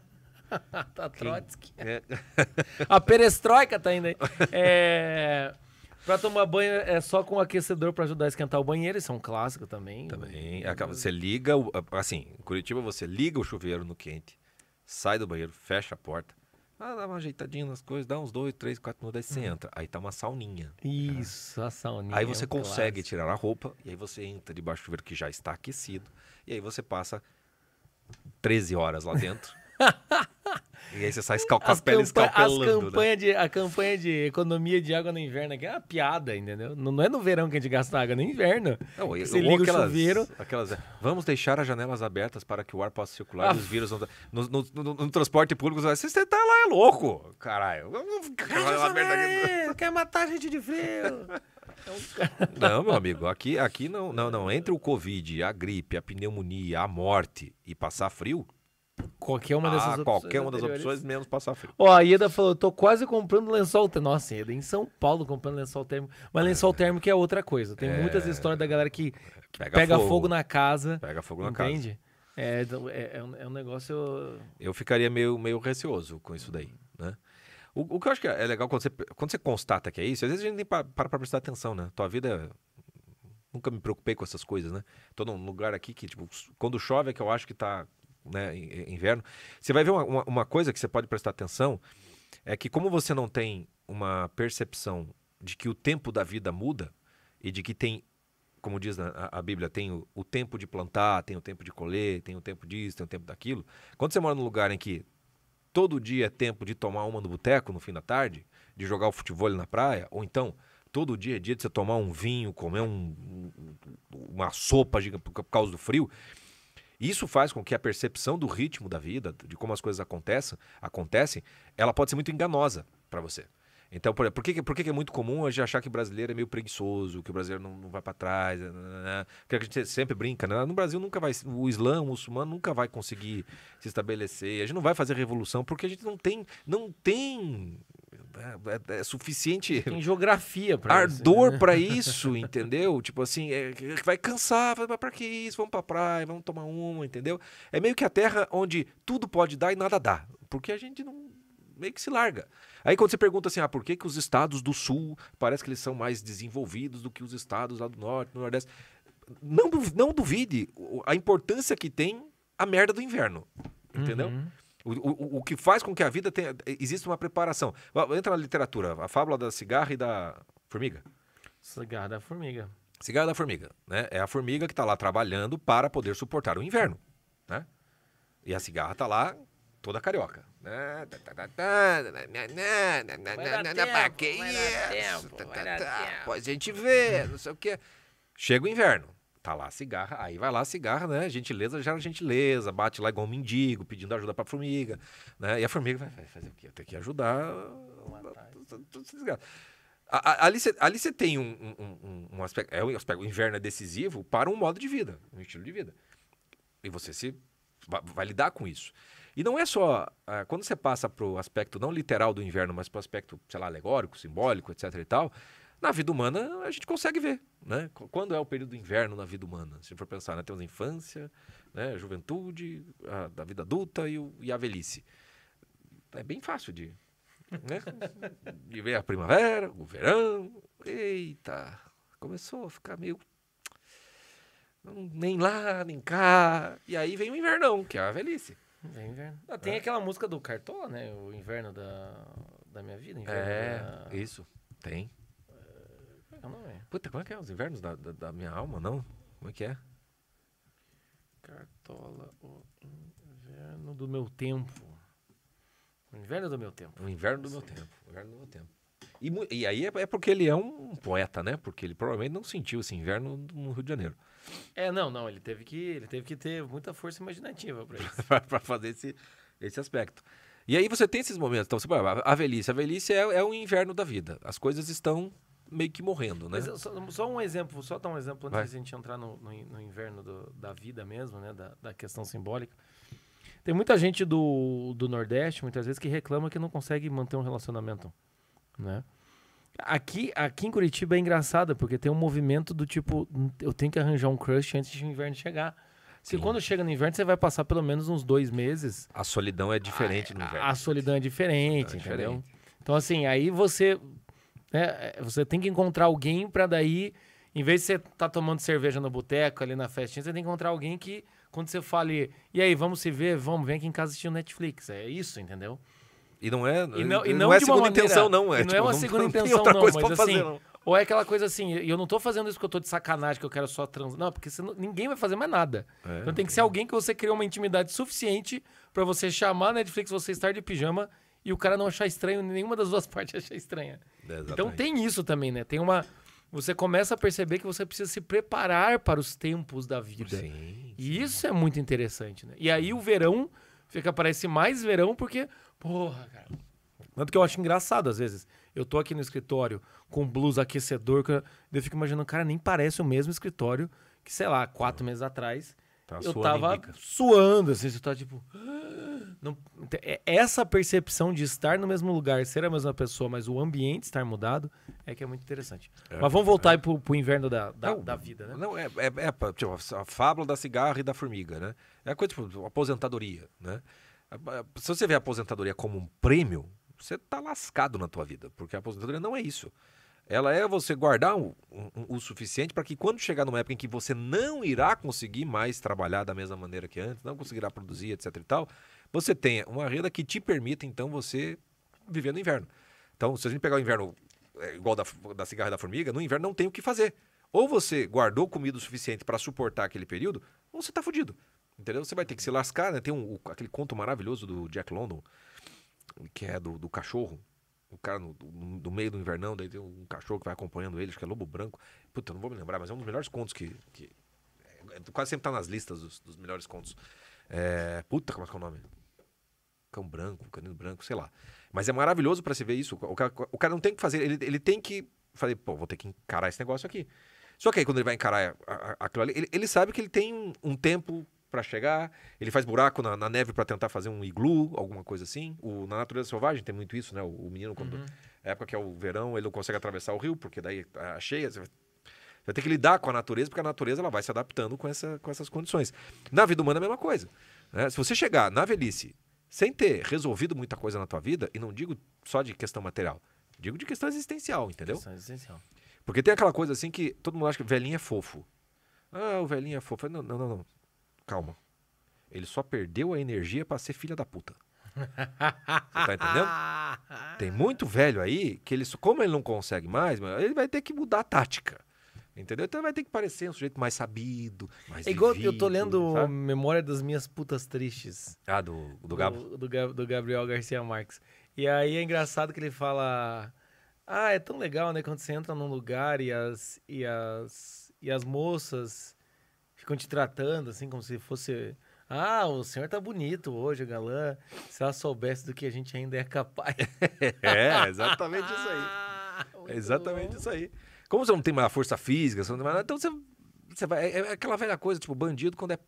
tá Trotsky. É. A perestroika tá indo aí. É... Pra tomar banho é só com aquecedor pra ajudar a esquentar o banheiro. Isso é um clássico também. Também. é Você liga, assim, em Curitiba você liga o chuveiro no quente, sai do banheiro, fecha a porta, ah, dá uma ajeitadinha nas coisas, dá uns dois, três, quatro minutos, aí você entra. Aí tá uma sauninha. Isso, a sauninha. Aí é você um consegue clássico. tirar a roupa, e aí você entra debaixo do chuveiro que já está aquecido, e aí você passa 13 horas lá dentro. e aí você sai com as, peles escalpelando, né? campanha de, a campanha de economia de água no inverno aqui é uma piada, entendeu? Não, não é no verão que a gente gasta água, é no inverno. Não, e- Você liga o aquelas- chuveiro. Aquelas, é, vamos deixar as janelas abertas para que o ar possa circular Ah. e os vírus não. No, no- no- no transporte público, você vai, você tá lá, é louco, caralho. Janela. Quer matar a gente de frio. Não, meu amigo, aqui, aqui não, não, não. Entre o Covid, a gripe, a pneumonia, a morte e passar frio, Qualquer uma dessas ah, opções. qualquer uma das opções, menos passar frio. Ó, a Ieda falou, eu tô quase comprando lençol térmico. Nossa, Ieda, em São Paulo comprando lençol térmico. Mas lençol térmico é outra coisa. Tem muitas histórias da galera que Pega pega, fogo. fogo. na casa. Pega fogo na casa. entende? É, então, é, é um, é um negócio... Eu ficaria meio, meio receoso com isso daí, né? O, o que eu acho que é legal quando você, quando você constata que é isso, às vezes a gente nem pa- para pra prestar atenção, né? Tua vida. é- Nunca me preocupei com essas coisas, né? Tô num lugar aqui que, tipo, quando chove é que eu acho que tá né, in- in- inverno. Você vai ver uma, uma, coisa que você pode prestar atenção, é que como você não tem uma percepção de que o tempo da vida muda e de que tem, como diz a, a Bíblia, tem o, o tempo de plantar, tem o tempo de colher, tem o tempo disso, tem o tempo daquilo. Quando você mora num lugar em que todo dia é tempo de tomar uma no boteco no fim da tarde, de jogar o futebol na praia, ou então todo dia é dia de você tomar um vinho, comer um- um- uma sopa por causa do frio. Isso faz com que a percepção do ritmo da vida, de como as coisas acontecem, acontecem ela pode ser muito enganosa para você. Então, por, por, que, que- por que, que é muito comum a gente achar que o brasileiro é meio preguiçoso, que o brasileiro não, não vai para trás? né, né, né? Porque a gente sempre brinca, né? No Brasil nunca vai. O Islã, o muçulmano, nunca vai conseguir se estabelecer. A gente não vai fazer revolução porque a gente não tem. Não tem. É, é- é suficiente Tem geografia isso, ardor né? pra isso, entendeu? Tipo assim, é, vai cansar, vai pra que isso? Vamos pra praia, vamos tomar uma, entendeu? É meio que a terra onde tudo pode dar e nada dá, porque a gente não meio que se larga. Aí quando você pergunta assim, ah, por que, que os estados do sul parece que eles são mais desenvolvidos do que os estados lá do norte, do nordeste? Não, não duvide a importância que tem a merda do inverno, entendeu? Uhum. O, o, o que faz com que a vida tenha. Existe uma preparação. Entra na literatura, a fábula da cigarra e da formiga. Cigarro da formiga. Cigarra da formiga, né? É a formiga que está lá trabalhando para poder suportar o inverno, né? E a cigarra está lá toda carioca. Vai dar tempo, que vai dar isso? tempo, Tá, tá, tá, a gente vê, não sei o quê. Chega o inverno. Tá lá a cigarra, aí vai lá a cigarra, né? Gentileza gera gentileza, bate lá igual um mendigo, pedindo ajuda pra formiga, né? E a formiga vai, vai fazer o quê? Tem que ajudar. A- Ali você ali você tem um, um- um- um aspecto, é um aspecto. O inverno é decisivo para um modo de vida, um estilo de vida. E você se vai, lidar com isso. E não é só. ah, quando você passa para o aspecto não literal do inverno, mas para o aspecto, sei lá, alegórico, simbólico, etc. e tal, na vida humana a gente consegue ver. Né? Qu- Quando é o período do inverno na vida humana? Se for pensar, né? temos a infância, né? a juventude, a, da vida adulta e, o- e a velhice. É bem fácil de. Né? de ver a primavera, o verão. Eita, começou a ficar meio. Nem lá, nem cá. E aí vem o invernão, que é a velhice. Vem inverno. Ah, tem É. aquela música do Cartola, né? O inverno da, da minha vida. Inverno É, da... isso. Tem. Qual é? Puta, como é que é? Os invernos da, da, da minha alma, não? Como é que é? Cartola, o inverno do meu tempo. O inverno do meu tempo. O inverno do meu tempo. O inverno do meu tempo. E, e aí é, é porque ele é um poeta, né? Porque ele provavelmente não sentiu esse inverno no Rio de Janeiro. É, não, não. Ele teve que, ele teve que ter muita força imaginativa pra isso. para fazer esse, esse aspecto. E aí você tem esses momentos. Então, você, a velhice. A velhice é, é o inverno da vida. As coisas estão meio que morrendo, né? Mas só, só um exemplo, só dar um exemplo antes Vai. de a gente entrar no, no, no inverno do- da vida mesmo, né? Da, da questão simbólica. Tem muita gente do, do Nordeste, muitas vezes, que reclama que não consegue manter um relacionamento, né? Aqui, aqui em Curitiba é engraçado, porque tem um movimento do tipo, "Hum, eu tenho que arranjar um crush antes de o inverno chegar. Sim. quando chega no inverno, você vai passar pelo menos uns dois meses A solidão é diferente no a- inverno. A solidão é diferente, É entendeu? diferente. Então, assim, aí você. Né, é, você tem que encontrar alguém pra daí. Em vez de você tá tomando cerveja no boteco, ali na festinha, você tem que encontrar alguém que, quando você fale, e aí, vamos se ver? Vamos, vem aqui em casa assistir o Netflix. É isso, não E não é, E não, e não não é segunda maneira- intenção, não. É, não é tipo, uma segunda não tem intenção, não, mas fazer, assim, não. Ou é aquela coisa assim, e eu não tô fazendo isso porque eu tô de sacanagem, que eu quero só trans. Não, porque não- ninguém vai fazer mais nada. É. Então tem que ser alguém que você criou uma intimidade suficiente pra você chamar a Netflix, você estar de pijama e o cara não achar estranho, nenhuma das duas partes achar estranha. Então Exatamente. tem isso também, né? Tem uma. Você começa a perceber que você precisa se preparar para os tempos da vida. Sim. E isso é muito interessante, né? E aí o verão fica, parece mais verão porque, porra, cara. Tanto que eu acho engraçado às vezes. Eu tô aqui no escritório com blusa aquecedor, que eu, eu fico imaginando, cara, nem parece o mesmo escritório que, sei lá, quatro meses atrás. Tá eu tava suando, assim, você tá tipo. Não, é- essa percepção de estar no mesmo lugar, ser a mesma pessoa, mas o ambiente estar mudado, é que é muito interessante. É, mas vamos voltar aí pro, pro inverno da, da, Não, da vida, né? Não, é, é, é tipo, a fábula da cigarra e da formiga, né? É a coisa, tipo, aposentadoria, né? Se você vê a aposentadoria como um prêmio, você tá lascado na tua vida, porque a aposentadoria não é isso. Ela é você guardar o, o- o suficiente para que quando chegar numa época em que você não irá conseguir mais trabalhar da mesma maneira que antes, não conseguirá produzir, etc e tal, você tenha uma renda que te permita, então, você viver no inverno. Então, se a gente pegar o inverno é, igual da, da cigarra da formiga, no inverno não tem o que fazer. Ou você guardou comida o suficiente para suportar aquele período, ou você tá fudido. Entendeu? Você vai ter que se lascar, né? Tem um, aquele conto maravilhoso do Jack London, que é do, do cachorro, O cara no, no- no meio do invernão, daí tem um cachorro que vai acompanhando ele, acho que é Lobo Branco. Puta, não vou me lembrar, mas é um dos melhores contos que. que- é, quase sempre tá nas listas dos, dos melhores contos. É, puta, como é que é o nome? Cão Branco, Canino Branco, sei lá. Mas é maravilhoso pra se ver isso. O cara, o cara não tem que fazer, ele, ele tem que. Falei, pô, vou ter que encarar esse negócio aqui. Só que aí quando ele vai encarar a- a- aquilo ali, ele, ele sabe que ele tem um, um tempo pra chegar, ele faz buraco na, na neve pra tentar fazer um iglu, alguma coisa assim. O, na natureza selvagem tem muito isso, né? O, o menino, quando. A época que é o verão, ele não consegue atravessar o rio, porque daí a cheia. Você vai, você vai ter que lidar com a natureza, porque a natureza ela vai se adaptando com, essa, com essas condições. Na vida humana é a mesma coisa. né? Se você chegar na velhice sem ter resolvido muita coisa na tua vida, e não digo só de questão material, digo de questão existencial, entendeu? Questão existencial. Porque tem aquela coisa assim que todo mundo acha que velhinho é fofo. Ah, o velhinho é fofo. Não, não, não, não. Calma. Ele só perdeu a energia pra ser filha da puta. Você tá entendendo? Tem muito velho aí que ele, como ele não consegue mais, ele vai ter que mudar a tática. Entendeu? Então vai ter que parecer um sujeito mais sabido, mais É igual eu tô vivido, lendo sabe? Memória das Minhas Putas Tristes. Ah, do, do Gabo. Do, do Ga- do Gabriel Garcia Marques. E aí é engraçado que ele fala. Ah, é tão legal, né? Quando você entra num lugar e as, e as, e as moças ficam te tratando assim, como se fosse. Ah, o senhor tá bonito hoje, galã. Se ela soubesse do que a gente ainda é capaz. É, exatamente isso aí. É exatamente bom. isso aí. Como você não tem mais força física, você não tem mais nada, então você, você vai. É é aquela velha coisa, tipo, bandido quando é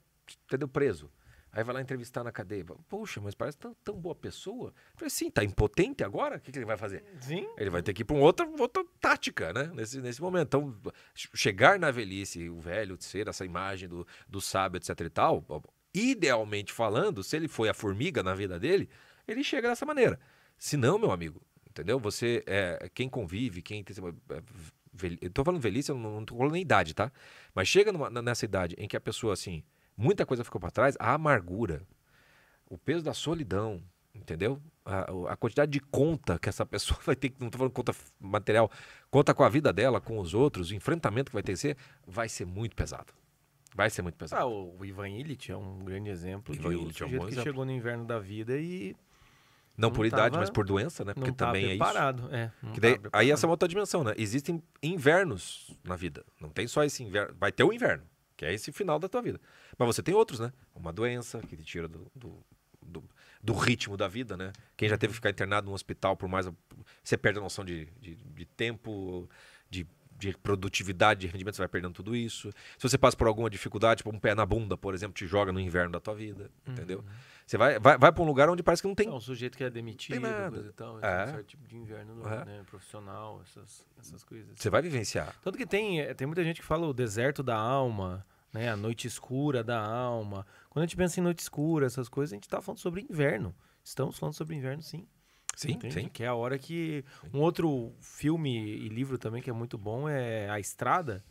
entendeu, preso. Aí vai lá entrevistar na cadeia. Poxa, mas parece tão, tão boa pessoa. Eu falei, sim, tá impotente agora? O que, que ele vai fazer? Sim. Ele vai ter que ir para uma outra, outra tática, né? Nesse, nesse momento. Então, che- chegar na velhice, o velho ser essa imagem do, do sábio, etc e tal, idealmente falando, se ele foi a formiga na vida dele, ele chega dessa maneira. Se não, meu amigo, entendeu? Você, é, quem convive, quem tem... é, velhi- Eu tô falando velhice, eu não, não tô falando nem idade, tá? Mas chega numa- nessa idade em que a pessoa, assim, muita coisa ficou para trás, a amargura, o peso da solidão, entendeu? A, a quantidade de conta que essa pessoa vai ter, que não tô falando conta material, conta com a vida dela, com os outros, o enfrentamento que vai ter que ser, vai ser muito pesado. Vai ser muito pesado. Ah, o Ivan Illich é um grande exemplo Ivan de um é um bom que exemplo. chegou no inverno da vida e não não por idade, tava- mas por doença, né? Porque também é isso. É, daí- aí preparado. essa é uma outra dimensão, né? Existem invernos na vida. Não tem só esse inverno. Vai ter o inverno, que é esse final da tua vida. Mas você tem outros, né? Uma doença que te tira do, do, do- do ritmo da vida, né? Quem já teve que ficar internado no hospital por mais. Você perde a noção de, de, de tempo, de, de produtividade, de rendimento, você vai perdendo tudo isso. Se você passa por alguma dificuldade, tipo um pé na bunda, por exemplo, te joga no inverno da tua vida, entendeu? Você vai, vai, vai para um lugar onde parece que não tem. É um sujeito que é demitido, nada. coisa e tal. É. É. Um certo tipo de inverno no- É. né, profissional, essas, essas coisas. Você vai vivenciar. Tanto que tem, eh, tem muita gente que fala o deserto da alma, né? A noite escura da alma. Quando a gente pensa em noite escura, essas coisas, a gente tá falando sobre inverno. Estamos falando sobre inverno, sim. Sim, Entende? sim. Que é a hora que. Um outro filme e livro também que é muito bom é A Estrada,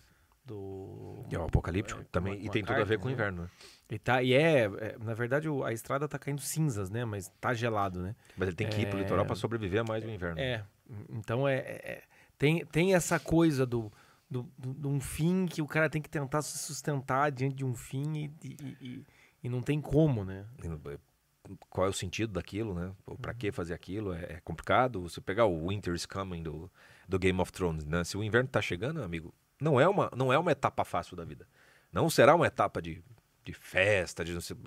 do. É o apocalíptico é, também. E tem tudo a ver com o né? inverno, né? E, tá, e é, é, Na verdade, o- a estrada tá caindo cinzas, né? Mas tá gelado, né? Mas ele tem que ir pro É. litoral para sobreviver a mais o inverno. É. Então é. é- é- tem, tem essa coisa do. Do, do- de um fim que o cara tem que tentar se sustentar diante de um fim e, e, e- e não tem como, né? No- Qual é o sentido daquilo, né? Ou Uhum. que fazer aquilo? É, é complicado. Você pegar o Winter is Coming do, do Game of Thrones, né? Se o inverno tá chegando, amigo, não é uma, não é uma etapa fácil da vida. Não será uma etapa de, de festa, de não sei-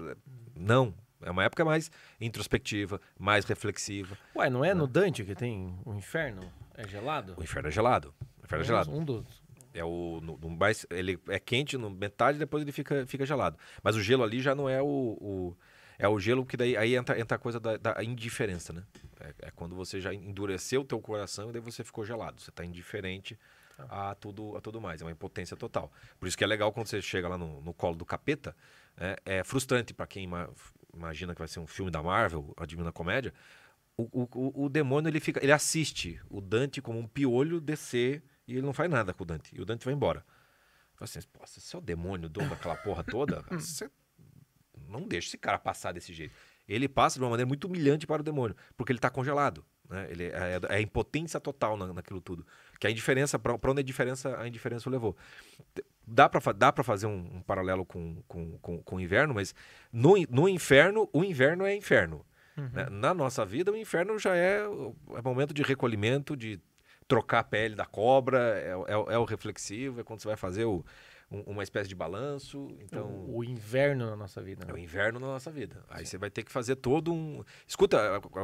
Não. É uma época mais introspectiva, mais reflexiva. Ué, não é no Dante que tem o inferno? É gelado? O inferno é gelado. O inferno é gelado. Um dos. É o no, no mais, ele é quente no metade, depois ele fica, fica gelado. Mas o gelo ali já não é o, o- é o gelo que daí aí entra, entra a coisa da, da indiferença, né? É, é quando você já endureceu o teu coração e daí você ficou gelado. Você está indiferente a tudo a tudo mais. É uma impotência total. Por isso que é legal quando você chega lá no, no colo do capeta. né? É frustrante para quem ima- imagina que vai ser um filme da Marvel, a Divina Comédia. O, o, o- o demônio ele fica, ele assiste o Dante como um piolho descer e ele não faz nada com o Dante. E o Dante vai embora. Fala assim, se você é o demônio, dono daquela porra toda, você não deixa esse cara passar desse jeito. Ele passa de uma maneira muito humilhante para o demônio, porque ele está congelado. Né? Ele é, é a impotência total na, naquilo tudo. Que a indiferença, para onde a indiferença, a indiferença o levou. Dá para dá pra fazer um, um paralelo com, com, com, com o inverno, mas no, no inferno, o inverno é inferno. né? Na nossa vida, o inverno já é, o- é momento de recolhimento, de trocar a pele da cobra, é, o- é é o reflexivo, é quando você vai fazer o- um- uma espécie de balanço. Então, O, o inverno na nossa vida. é o né? inverno na nossa vida. Aí você vai ter que fazer todo um. Escuta,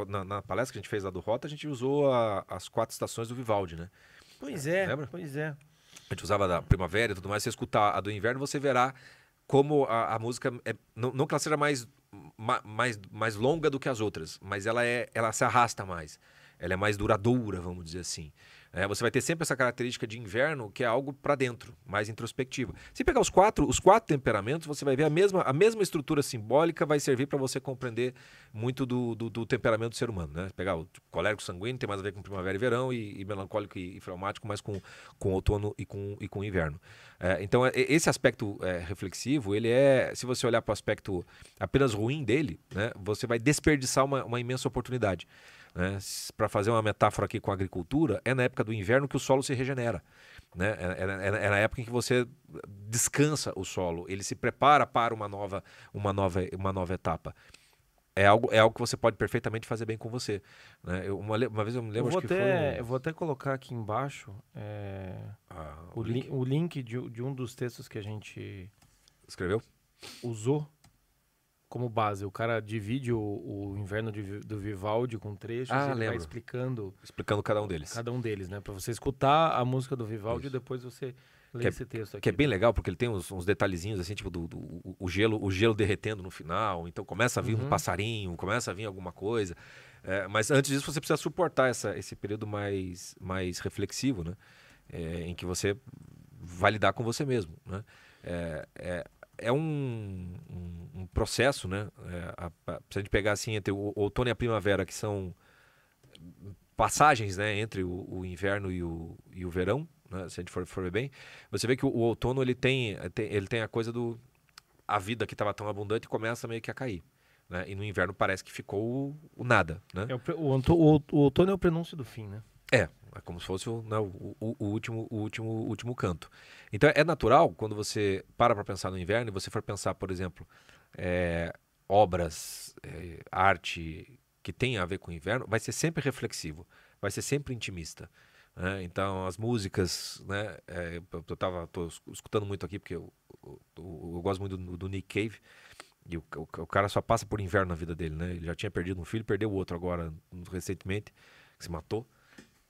na, na palestra que a gente fez lá do Rota, a gente usou a- as quatro estações do Vivaldi, né? Pois é, Lembra? pois é. A gente usava da primavera e tudo mais. Se você escutar a do inverno, você verá como a, a música. É, não, não que ela seja mais, ma- mais, mais longa do que as outras, mas ela, é, ela se arrasta mais. Ela é mais duradoura, vamos dizer assim. É, você vai ter sempre essa característica de inverno, que é algo para dentro, mais introspectivo. Se pegar os quatro, os quatro temperamentos, você vai ver a mesma, a mesma estrutura simbólica vai servir para você compreender muito do, do, do temperamento do ser humano. Né? Pegar o colérico sanguíneo tem mais a ver com primavera e verão, e, e melancólico e, e fleumático mais com, com outono e com, e com inverno. É, então, é, esse aspecto é, reflexivo, ele é, se você olhar para o aspecto apenas ruim dele, né, você vai desperdiçar uma, uma imensa oportunidade. Né? Para fazer uma metáfora aqui com a agricultura, é na época do inverno que o solo se regenera. Né? É, é- é- é na época em que você descansa o solo, ele se prepara para uma nova, uma nova, uma nova etapa. É algo, é algo que você pode perfeitamente fazer bem com você. Né? Eu- uma, uma vez eu me Eu lembro, vou, acho que até, foi eu o- vou até colocar aqui embaixo é, ah, o, li- o link de, de um dos textos que a gente Escreveu? usou como base. O cara divide o, o inverno de do Vivaldi com trechos Ah, e ele vai explicando Explicando cada um deles. cada um deles, né? Pra você escutar a música do Vivaldi Isso. e depois você ler Que é- esse texto aqui. Que é bem legal, porque ele tem uns, uns detalhezinhos assim, tipo, do, do- o- o, gelo, o gelo derretendo no final. Então começa a vir Uhum. um passarinho, começa a vir alguma coisa. É, mas antes disso, você precisa suportar essa, esse período mais, mais reflexivo, né? É, em que você vai lidar com você mesmo, né? É, é, é um, um, um processo, né? É, a, a, se a gente pegar assim entre o outono e a primavera, que são passagens, né, entre o, o inverno e o, e o verão, né, se a gente for, for ver bem, você vê que o, o outono ele tem, tem- ele tem a coisa do a vida que estava tão abundante começa meio que a cair, né? E no inverno parece que ficou o, o nada, né? É o, o, o outono é o prenúncio do fim, né? É, é como se fosse o, né, o, o- o último, o último, o último canto. Então é natural quando você para para pensar no inverno e você for pensar, por exemplo, é, obras, é, arte que tem a ver com o inverno, vai ser sempre reflexivo, vai ser sempre intimista. né? Então as músicas, né? é, eu tava tô es- escutando muito aqui porque eu, eu- eu- eu gosto muito do, do Nick Cave. E o, o, o cara só passa por inverno na vida dele, né? Ele já tinha perdido um filho, perdeu o outro agora recentemente, que se matou.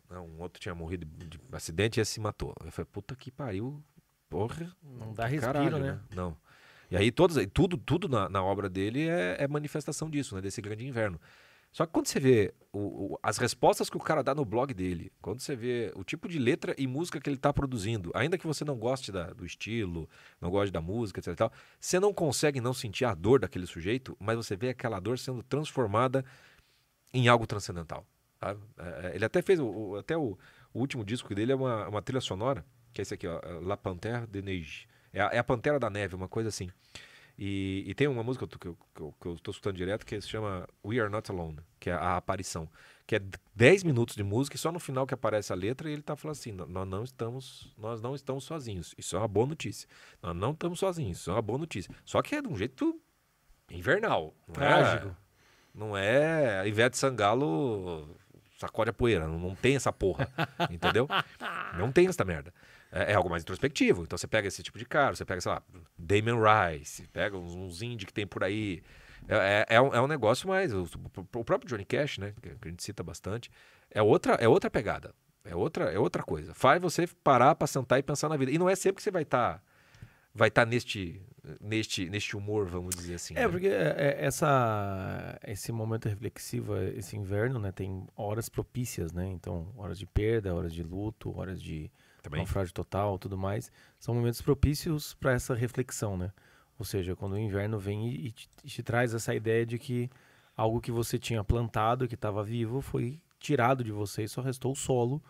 Não, um outro tinha morrido de, de acidente e esse se matou. Eu falei, puta que pariu, porra. Não dá respiro, caralho, né? Não. E aí todos, tudo, tudo na, na obra dele é, é manifestação disso, né? Desse grande inverno. Só que quando você vê o- o- as respostas que o cara dá no blog dele, quando você vê o tipo de letra e música que ele está produzindo, ainda que você não goste da- do estilo, não goste da música, etc. e tal, você não consegue não sentir a dor daquele sujeito, mas você vê aquela dor sendo transformada em algo transcendental. Sabe? É, é, ele até fez, o, até o, o último disco dele é uma, uma trilha sonora, que é esse aqui, ó, é La Panthère de Neige. É a, é a Pantera da Neve, uma coisa assim. E, e tem uma música que eu, que, eu, que eu tô escutando direto que se chama We Are Not Alone, que é a aparição. Que é 10 minutos de música e só no final que aparece a letra e ele tá falando assim: "Nó- nós não estamos, nós não estamos sozinhos. Isso é uma boa notícia. Nós não estamos sozinhos, isso é uma boa notícia. Só que é de um jeito invernal. Não Trágico. É, não é Ivete Sangalo sacode a poeira. Não, não tem essa porra. entendeu? Não tem essa merda. É, é algo mais introspectivo. Então você pega esse tipo de cara, você pega, sei lá, Damon Rice, pega uns, uns indie que tem por aí. É, é, é um, é um negócio mais. O, o próprio Johnny Cash, né? Que, a gente cita bastante. É outra, é outra pegada. É outra, é outra coisa. Faz você parar pra sentar e pensar na vida. E não é sempre que você vai estar vai estar neste, neste, neste humor, vamos dizer assim. É, né? porque é, é, essa, esse momento reflexivo, esse inverno, né, tem horas propícias, né? Então, horas de perda, horas de luto, horas de Também. naufrágio total, tudo mais, são momentos propícios para essa reflexão, né? Ou seja, quando o inverno vem e, te, te traz essa ideia de que algo que você tinha plantado, que estava vivo, foi tirado de você e só restou o solo.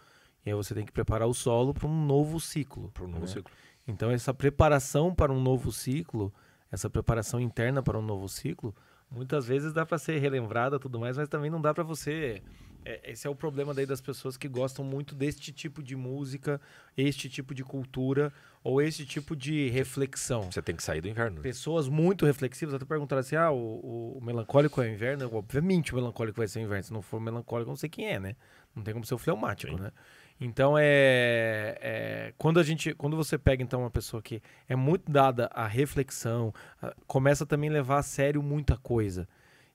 E aí você tem que preparar o solo para um novo ciclo. Para um novo né? ciclo. Então, essa preparação para um novo ciclo, essa preparação interna para um novo ciclo, muitas vezes dá para ser relembrada tudo mais, mas também não dá para você é- esse é o problema daí das pessoas que gostam muito deste tipo de música, este tipo de cultura ou este tipo de reflexão. Você tem que sair do inverno. né? Pessoas muito reflexivas até perguntaram assim: ah, o, o- melancólico é o inverno? Obviamente o melancólico vai ser o inverno. Se não for melancólico, não sei quem é, né? Não tem como ser o fleumático, Sim. né? Então é, é- Quando a gente. Quando você pega, então, uma pessoa que é muito dada à reflexão, começa também a levar a sério muita coisa.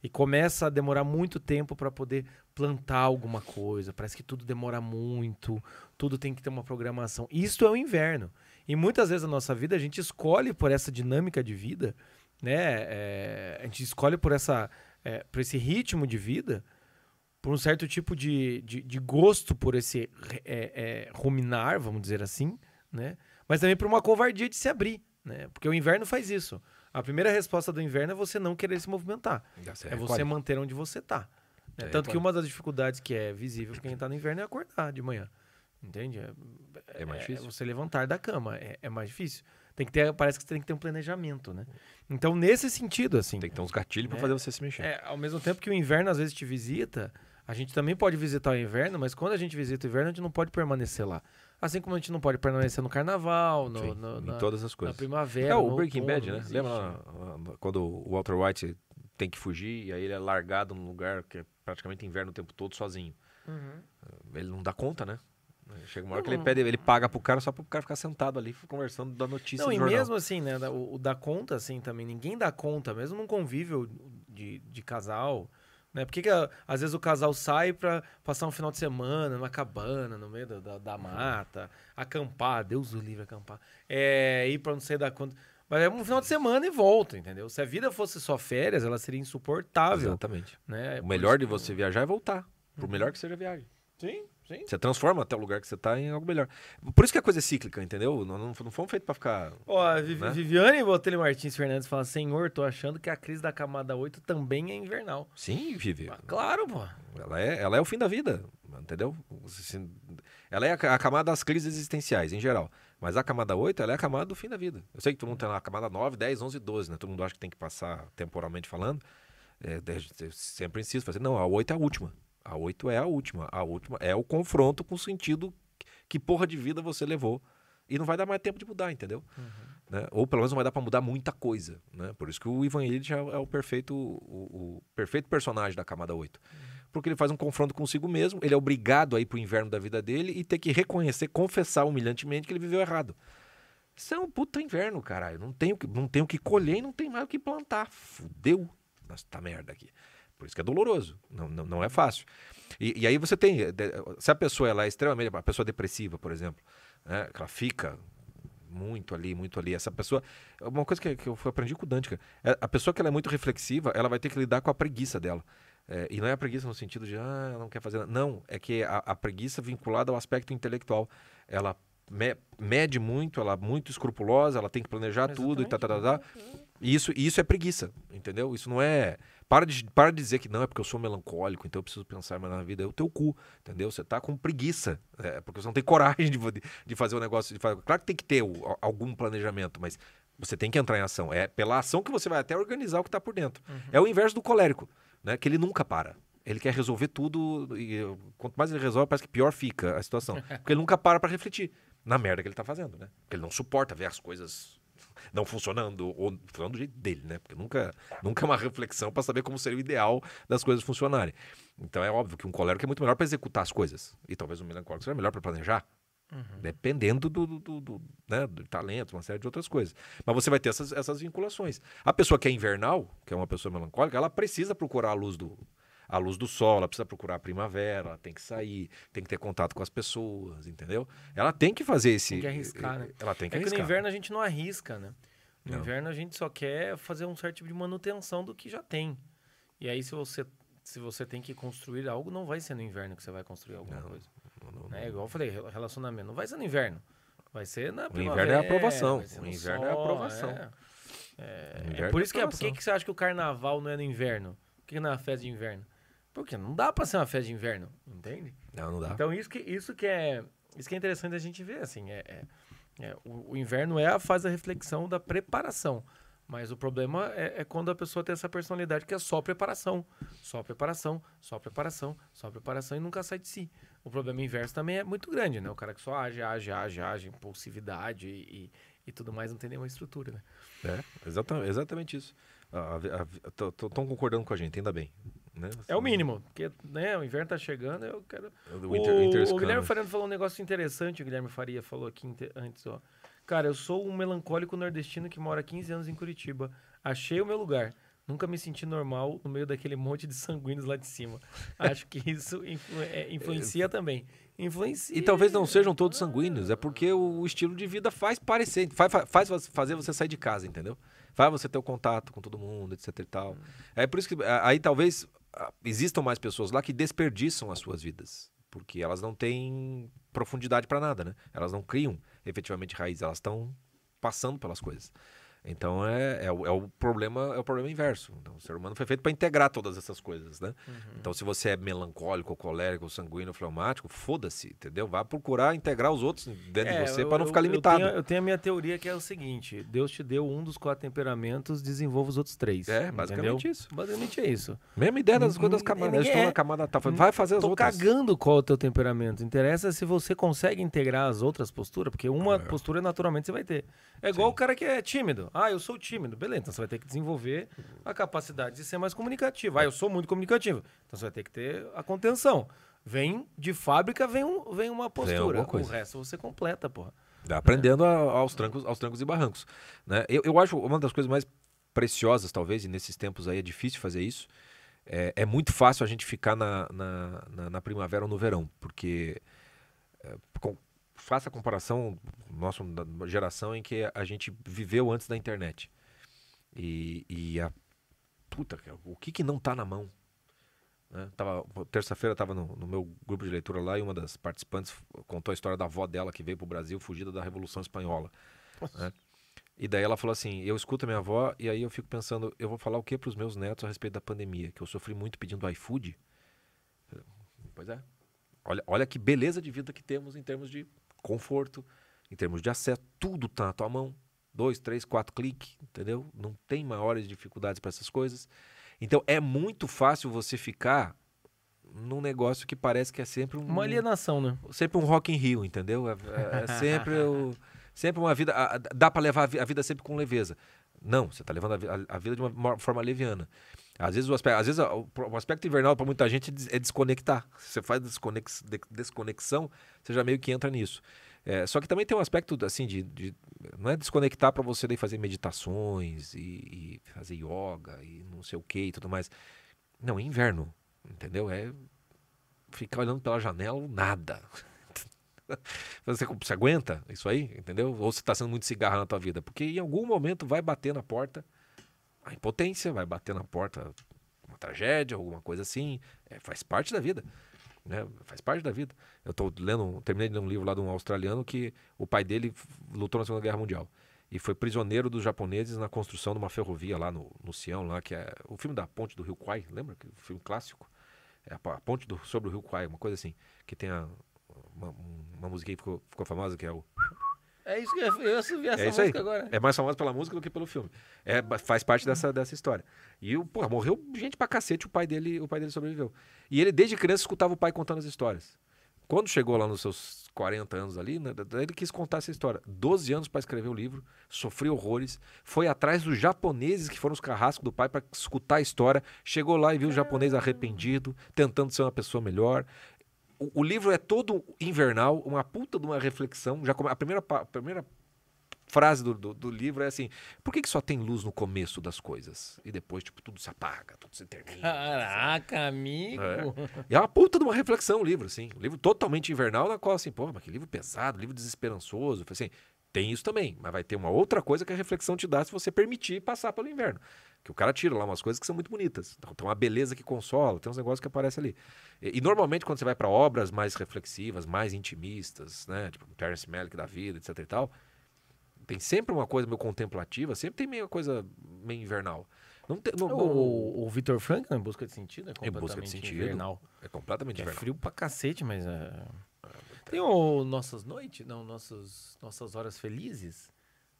E começa a demorar muito tempo para poder plantar alguma coisa. Parece que tudo demora muito, tudo tem que ter uma programação. Isto é o inverno. E muitas vezes na nossa vida a gente escolhe por essa dinâmica de vida, né? É, a gente escolhe por, essa, é, por esse ritmo de vida, por um certo tipo de, de, de gosto por esse é, é, ruminar, vamos dizer assim, né? Mas também por uma covardia de se abrir, né? Porque o inverno faz isso. A primeira resposta do inverno é você não querer se movimentar. É você manter onde você está. É, Tanto que uma das dificuldades que é visível pra quem está no inverno é acordar de manhã. Entende? É, É mais difícil. você levantar da cama. É, é mais difícil. Tem que ter, parece que você tem que ter um planejamento, né? Então, nesse sentido, assim. Tem que ter uns gatilhos pra É. fazer você se mexer. É, ao mesmo tempo que o inverno às vezes te visita, a gente também pode visitar o inverno, mas quando a gente visita o inverno, a gente não pode permanecer lá. Assim como a gente não pode permanecer no carnaval, no, Sim, no- em na, todas as na coisas. primavera. É, o Breaking outono, Bad, né? existe. Lembra lá, ah, quando o Walter White tem que fugir e aí ele é largado num lugar que é praticamente inverno o tempo todo sozinho. Uhum. Ele não dá conta, né? Chega uma hora que ele pede, ele paga pro cara só pro cara ficar sentado ali conversando da notícia Não, do e jornal. mesmo assim, né? da- O, o dar conta, assim, também. Ninguém dá conta, mesmo num convívio de, de casal. Né? Por que, que às vezes o casal sai pra passar um final de semana numa cabana, no meio da, da, da mata, acampar, Deus o livre acampar. É, ir pra não sei da conta. Mas é um final de semana e volta, entendeu? Se a vida fosse só férias, ela seria insuportável. Exatamente. Né? O Por melhor de você viajar é voltar. Por melhor que seja a viagem. Sim, sim. Você transforma até o lugar que você tá em algo melhor. Por isso que a coisa é cíclica, entendeu? Não, não, não fomos feitos pra ficar. Ó, a Vivi- Né? Viviane Botelho Martins Fernandes fala: Senhor, tô achando que a crise da camada 8 também é invernal. Sim, Vivi. Ah, Claro, pô. Ela é, ela é o fim da vida, entendeu? Ela é a, a camada das crises existenciais, em geral. Mas a camada 8, ela é a camada do fim da vida. Eu sei que todo mundo tem lá a camada 9, 10, 11 e 12, né? Todo mundo acha que tem que passar temporalmente falando. É, sempre insisto, fazer, não, a 8 é a última. A 8 é a última. A última é o confronto com o sentido que porra de vida você levou. E não vai dar mais tempo de mudar, entendeu? Né? Ou pelo menos não vai dar para mudar muita coisa. Né? Por isso que o Ivan Illich é, é o, perfeito, o, o perfeito personagem da camada 8. Porque ele faz um confronto consigo mesmo, ele é obrigado a ir pro inverno da vida dele e ter que reconhecer, confessar humilhantemente que ele viveu errado. Isso é um puta inverno, caralho. Não tenho, que- não tenho o que colher e não tem mais o que plantar. Fudeu esta merda aqui. Por isso que é doloroso. Não, não, não é fácil. E, e aí você tem. Se a pessoa ela é extremamente. A pessoa depressiva, por exemplo, né, ela fica muito ali, muito ali. Essa pessoa. Uma coisa que, que eu aprendi com o Dante, cara, é, a pessoa que ela é muito reflexiva, ela vai ter que lidar com a preguiça dela. É, e não é a preguiça no sentido de, ah, ela não quer fazer nada. Não, é que a, a preguiça vinculada ao aspecto intelectual. Ela me- mede muito, ela é muito escrupulosa, ela tem que planejar tudo e tá, tá, tá, tá. E isso, isso é preguiça, entendeu? Isso não é. Para de, para de dizer que não, é porque eu sou melancólico, então eu preciso pensar mais na vida. É o teu cu, entendeu? Você tá com preguiça, é, porque você não tem coragem de, de- fazer o negócio. De fazer, claro que tem que ter o- algum planejamento, mas você tem que entrar em ação. É pela ação que você vai até organizar o que está por dentro. É o inverso do colérico, né? Que ele nunca para. Ele quer resolver tudo e quanto mais ele resolve, parece que pior fica a situação. Porque ele nunca para para refletir na merda que ele tá fazendo, né? Porque ele não suporta ver as coisas não funcionando ou funcionando do jeito dele, né? Porque nunca, nunca é uma reflexão para saber como seria o ideal das coisas funcionarem. Então é óbvio que um colérico é muito melhor para executar as coisas e talvez um melancólico seja melhor para planejar. Dependendo do, do, do, do, né, do talento, uma série de outras coisas. Mas você vai ter essas, essas vinculações. A pessoa que é invernal, que é uma pessoa melancólica, ela precisa procurar a luz do, a luz do sol, ela precisa procurar a primavera, ela tem que sair, tem que ter contato com as pessoas, entendeu? Ela tem que fazer esse. Tem que arriscar, né? Ela tem que É que no arriscar. inverno a gente não arrisca, né? No Não. inverno a gente só quer fazer um certo tipo de manutenção do que já tem. E aí, se você, se você tem que construir algo, não vai ser no inverno que você vai construir alguma Não, coisa. Não, não, Né? Igual eu falei, re- relacionamento. Não vai ser no inverno. Vai ser na O inverno primavera. é a aprovação. O no inverno é a sol, aprovação. é. É, é por é isso que é. Por que, que você acha que o carnaval não é no inverno? Por que não é festa de inverno? Porque não dá pra ser uma festa de inverno, entende? Não, não dá. Então isso que, isso que é isso que é interessante a gente ver, assim, é, é- é, o, o inverno é a fase da reflexão, da preparação, Mas o problema é, é quando a pessoa tem essa personalidade que é só preparação, só preparação, só preparação, só preparação e nunca sai de si. O problema inverso também é muito grande, né? O cara que só age, age, age, age, impulsividade e, e, e tudo mais, não tem nenhuma estrutura, né? É, exatamente, exatamente isso. Estão concordando com a gente, ainda bem. Né? É o mínimo, porque né, o inverno tá chegando, eu quero. O, inter, o, o Guilherme Fernando falou um negócio interessante, o Guilherme Faria falou aqui antes, ó. Cara, eu sou um melancólico nordestino que mora 15 anos em Curitiba. Achei o meu lugar. Nunca me senti normal no meio daquele monte de sanguíneos lá de cima. Acho que isso influ é, influencia também. Influencia. E talvez não sejam todos sanguíneos, é porque o estilo de vida faz parecer, faz, faz fazer você sair de casa, entendeu? Faz você ter o contato com todo mundo, etc e tal. Hum. É por isso que aí talvez existam mais pessoas lá que desperdiçam as suas vidas, porque elas não têm profundidade para nada, né? Elas não criam efetivamente raiz, elas estão passando pelas coisas. Então é, é, o, é, o, problema é o problema inverso. Então, o ser humano foi feito para integrar todas essas coisas, né? Uhum. Então se você é melancólico, colérico, sanguíneo, fleumático, foda-se, entendeu? Vá procurar integrar os outros dentro é, de você para não ficar limitado. Eu tenho, eu tenho, a minha teoria que é o seguinte: Deus te deu um dos quatro temperamentos, desenvolva os outros três. É, basicamente entendeu? isso. Basicamente é isso. Mesma ideia das coisas das camadas. Estão na camada tá, vai fazer as tô outras. cagando qual é o teu temperamento. Interessa se você consegue integrar as outras posturas, porque uma é. postura naturalmente você vai ter. É igual Sim. o cara que é tímido. Ah, eu sou tímido beleza. Então você vai ter que desenvolver a capacidade de ser mais comunicativo. Ah, eu sou muito comunicativo. Então você vai ter que ter a contenção. Vem de fábrica, vem, um, vem uma postura. Vem o resto você completa, porra. Aprendendo é. a, aos, trancos, aos trancos e barrancos. Né? Eu, eu acho uma das coisas mais preciosas, talvez, e nesses tempos aí é difícil fazer isso. É, é muito fácil a gente ficar na, na, na, na primavera ou no verão, porque é, com, faça a comparação, nossa geração em que a gente viveu antes da internet. E, e a. Puta, o que que não tá na mão? Né? Tava, terça-feira estava no, no, meu grupo de leitura lá e uma das participantes contou a história da avó dela que veio para o Brasil fugida da Revolução Espanhola. Né? E daí ela falou assim: Eu escuto a minha avó e aí eu fico pensando, eu vou falar o que para os meus netos a respeito da pandemia? Que eu sofri muito pedindo iFood? Pois é. Olha, olha que beleza de vida que temos em termos de conforto, em termos de acesso, tudo está na tua mão dois, três, quatro cliques, entendeu? Não tem maiores dificuldades para essas coisas. Então é muito fácil você ficar num negócio que parece que é sempre um, uma alienação, né? Sempre um Rock in Rio, entendeu? É, é, é sempre o, sempre uma vida dá para levar a vida sempre com leveza. Não, você está levando a, a, vida de uma forma leviana. Às vezes o aspecto, às vezes o, aspecto invernal para muita gente é desconectar. Você faz desconex, desconexão, você já meio que entra nisso. É, só que também tem um aspecto assim de, de não é desconectar para você daí fazer meditações e, e, fazer yoga e não sei o que e tudo mais. Não, é inverno, entendeu? É ficar olhando pela janela, nada. Você, você aguenta isso aí, entendeu? Ou você está sendo muito cigarro na tua vida? Porque em algum momento vai bater na porta a impotência, vai bater na porta uma tragédia, alguma coisa assim. É, faz parte da vida. Né? Faz parte da vida. Eu tô lendo, terminei de ler um livro lá de um australiano que o pai dele lutou na Segunda Guerra Mundial e foi prisioneiro dos japoneses na construção de uma ferrovia lá no, no Sião, lá que é o filme da ponte do Rio Kwai, lembra? O filme clássico. É a, ponte do, sobre o Rio Kwai, uma coisa assim, que tem a, uma, uma música que ficou, ficou famosa que é o é isso que eu, eu vi essa é música aí. agora. É mais famosa pela música do que pelo filme. É, faz parte dessa, dessa história. E o, porra, morreu gente pra cacete, o pai dele, o pai dele sobreviveu. E ele desde criança escutava o pai contando as histórias. Quando chegou lá nos seus 40 anos ali, né, ele quis contar essa história. 12 anos para escrever o livro, sofreu horrores, foi atrás dos japoneses que foram os carrascos do pai para escutar a história. Chegou lá e viu o japonês arrependido, tentando ser uma pessoa melhor o, o, livro é todo invernal, uma puta de uma reflexão. Já a primeira, a primeira frase do, do, do, livro é assim: por que, que só tem luz no começo das coisas? E depois, tipo, tudo se apaga, tudo se termina. Caraca, assim. amigo! É. E é uma puta de uma reflexão o livro, assim. Um livro totalmente invernal, na qual, assim, pô, mas que livro pesado, livro desesperançoso. Assim, tem isso também, mas vai ter uma outra coisa que a reflexão te dá se você permitir passar pelo inverno. Que o cara tira lá umas coisas que são muito bonitas. Então, tem uma beleza que consola, tem uns negócios que aparecem ali. E, e normalmente, quando você vai para obras mais reflexivas, mais intimistas, né? Tipo Terence Malick da vida, etc e tal, tem sempre uma coisa meio contemplativa, sempre tem meio coisa meio invernal. Não tem, não, o, o Victor Frank, né, em busca de sentido, é completamente de sentido, invernal. É completamente que invernal. É frio pra cacete, mas é... Tem o Nossas Noites, não, Nossas, Nossas Horas Felizes.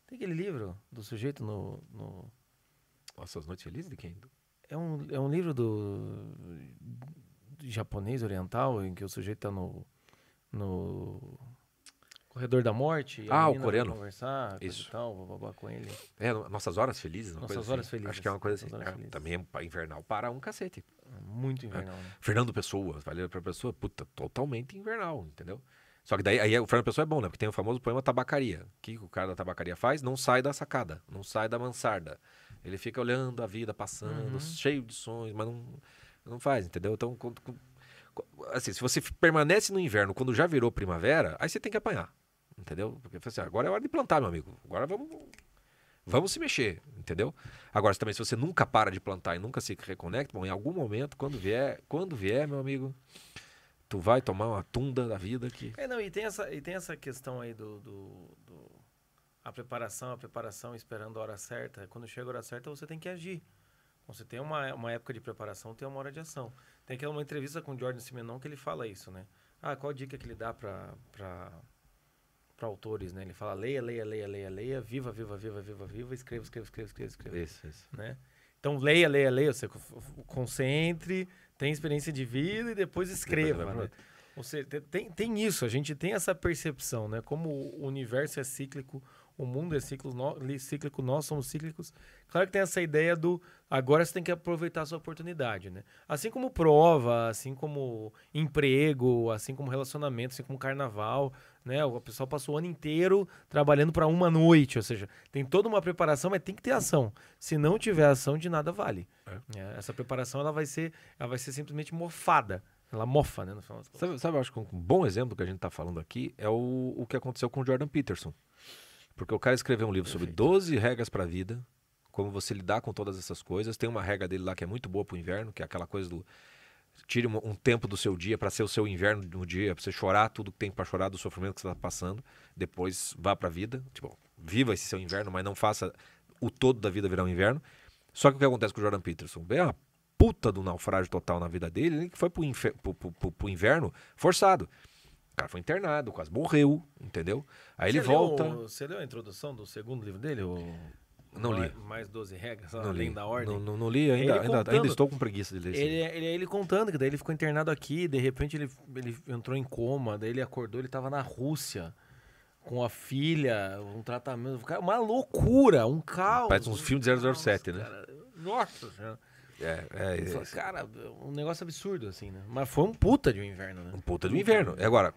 Tem aquele livro do sujeito no, no Nossas Noites Felizes de quem? É um, é um livro do, do japonês oriental em que o sujeito tá no, no corredor da morte. Ah, o coreano. Conversar, Isso. e tal, bababá com ele. É, Nossas Horas Felizes? Nossas Horas assim. Felizes, Acho que é uma coisa assim. Nossas Horas É, também é invernal para um cacete. É Muito invernal, né? Fernando Pessoa, valeu pra pessoa, puta, totalmente invernal, entendeu? Só que daí aí o Fernando Pessoa é bom, né? Porque tem o famoso poema Tabacaria. O que o cara da tabacaria faz? Não sai da sacada, não sai da mansarda. Ele fica olhando a vida passando, Uhum. cheio de sonhos, mas não, não faz, entendeu? Então, quando- assim, se você permanece no inverno quando já virou primavera, aí você tem que apanhar, entendeu? Porque assim, agora é hora de plantar, meu amigo. Agora vamos Vamos se mexer, entendeu? Agora, também, se você nunca para de plantar e nunca se reconecta, bom, em algum momento, quando vier, quando vier, meu amigo, tu vai tomar uma tunda da vida que. É, não, e tem essa, e tem essa questão aí do, do, do- A preparação, a preparação esperando a hora certa. Quando chega a hora certa, você tem que agir. Então, Você tem uma, uma época de preparação, tem uma hora de ação. Tem aquela uma entrevista com o Jordan Simenon que ele fala isso, né? Ah, qual a dica que ele dá para para autores, né? Ele fala leia, leia, leia, leia, leia, viva, viva, viva, viva, viva, escreva, escreva, escreva, escreva, escreva Isso, isso. né? Então leia, leia, leia, você concentre, tem experiência de vida e depois escreva, né? Ou seja, te- tem, tem isso, a gente tem essa percepção, né? Como o universo é cíclico, o mundo é cíclico, nó- li- cíclico, nós somos cíclicos. Claro que tem essa ideia do agora você tem que aproveitar a sua oportunidade, né? Assim como prova, assim como emprego, assim como relacionamento, assim como carnaval, né? O pessoal passou o ano inteiro trabalhando para uma noite, ou seja, tem toda uma preparação, mas tem que ter ação. Se não tiver ação, de nada vale. É, essa preparação ela vai ser, ela vai ser simplesmente mofada. Ela mofa, né? No final das contas. Sabe, sabe, eu acho que um bom exemplo que a gente tá falando aqui é o, o que aconteceu com o Jordan Peterson. Porque o cara escreveu um livro sobre 12 regras para a vida, como você lidar com todas essas coisas. Tem uma regra dele lá que é muito boa pro inverno, que é aquela coisa do tire um, um tempo do seu dia para ser o seu inverno no dia, para você chorar tudo que tem para chorar do sofrimento que você tá passando, depois vá para a vida, tipo, viva esse seu inverno, mas não faça o todo da vida virar um inverno. Só que o que acontece com o Jordan Peterson? É uma puta do naufrágio total na vida dele, ele que foi pro- pro- pro- pro inverno forçado. Cara foi internado, quase morreu, entendeu? Aí ele Você leu volta. você leu a introdução do segundo livro dele? O... Não li. Mais- Mais 12 regras, Não além li. da ordem. Não, não- não li ainda, Ele ainda, contando- ainda estou com preguiça de ler Ele, livro. ele, ele contando que daí ele ficou internado aqui, de repente ele, ele entrou em coma, daí ele acordou, ele tava na Rússia com a filha, um tratamento, uma loucura, um caos. Parece uns filmes de 007, né? Cara, nossa senhora. É, é, é, Cara, um negócio absurdo, assim, né? Mas foi um puta de um inverno, né? um puta do inverno. E agora,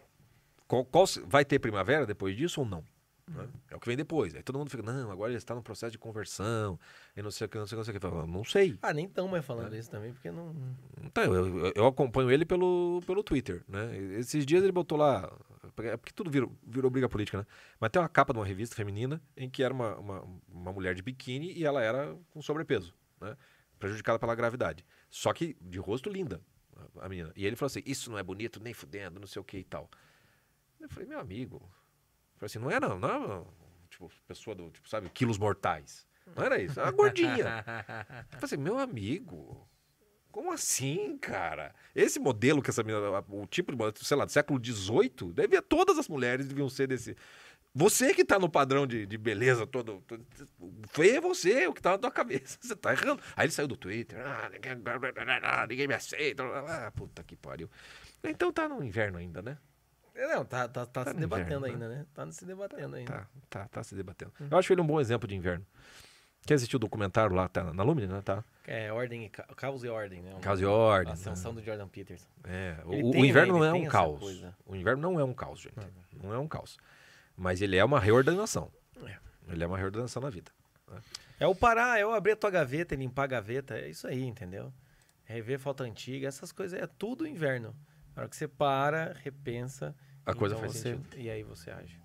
qual, qual vai ter primavera depois disso ou não? Né? É o que vem depois. Aí todo mundo fica, não, agora ele está no processo de conversão, e não sei o que, não sei o que, não sei o que. Falo, Não sei. Ah, nem tão mais falando isso também, porque não. Então, eu, eu- acompanho ele pelo, pelo Twitter, né? Esses dias ele botou lá, é porque tudo virou, virou briga política, né? Mas tem uma capa de uma revista feminina em que era uma, uma, uma mulher de biquíni e ela era com sobrepeso, né? Prejudicada pela gravidade. Só que de rosto linda, a menina. E ele falou assim, isso não é bonito, nem fudendo, não sei o que e tal. Eu falei, meu amigo, eu falei assim, não era, não era, tipo, pessoa do, tipo, sabe, quilos mortais. Não era isso, era uma gordinha. Eu falei assim, meu amigo, como assim, cara? Esse modelo que essa menina, o tipo de modelo, sei lá, do século XVIII, devia, todas as mulheres deviam ser desse. Você que tá no padrão de, de beleza todo, todo. Você, o que tá na tua cabeça. Você tá errando. Aí ele saiu do Twitter. Ah, ninguém, ninguém me aceita. Ah, puta que pariu. Então tá no inverno ainda, né? Não, tá, tá, tá, Tá se debatendo inverno, ainda, né? Tá se debatendo ainda. Tá, tá, tá se debatendo. Eu acho ele um bom exemplo de inverno. Quer assistir o documentário lá, tá na Lumine, né? Tá. É, ordem e ca- caos e ordem, né? Caos e ordem. A ascensão do Jordan Peterson. É, o, o tem, né, inverno ele não é um caos. coisa. O inverno não é um caos, gente. Não é um caos. Mas ele é uma reordenação. É. Ele é uma reordenação na vida. É o parar, é o abrir a tua gaveta e limpar a gaveta. É isso aí, entendeu? Rever falta antiga, essas coisas. É tudo inverno. Na hora que você para, repensa. A coisa então faz você- sentido. E aí você age.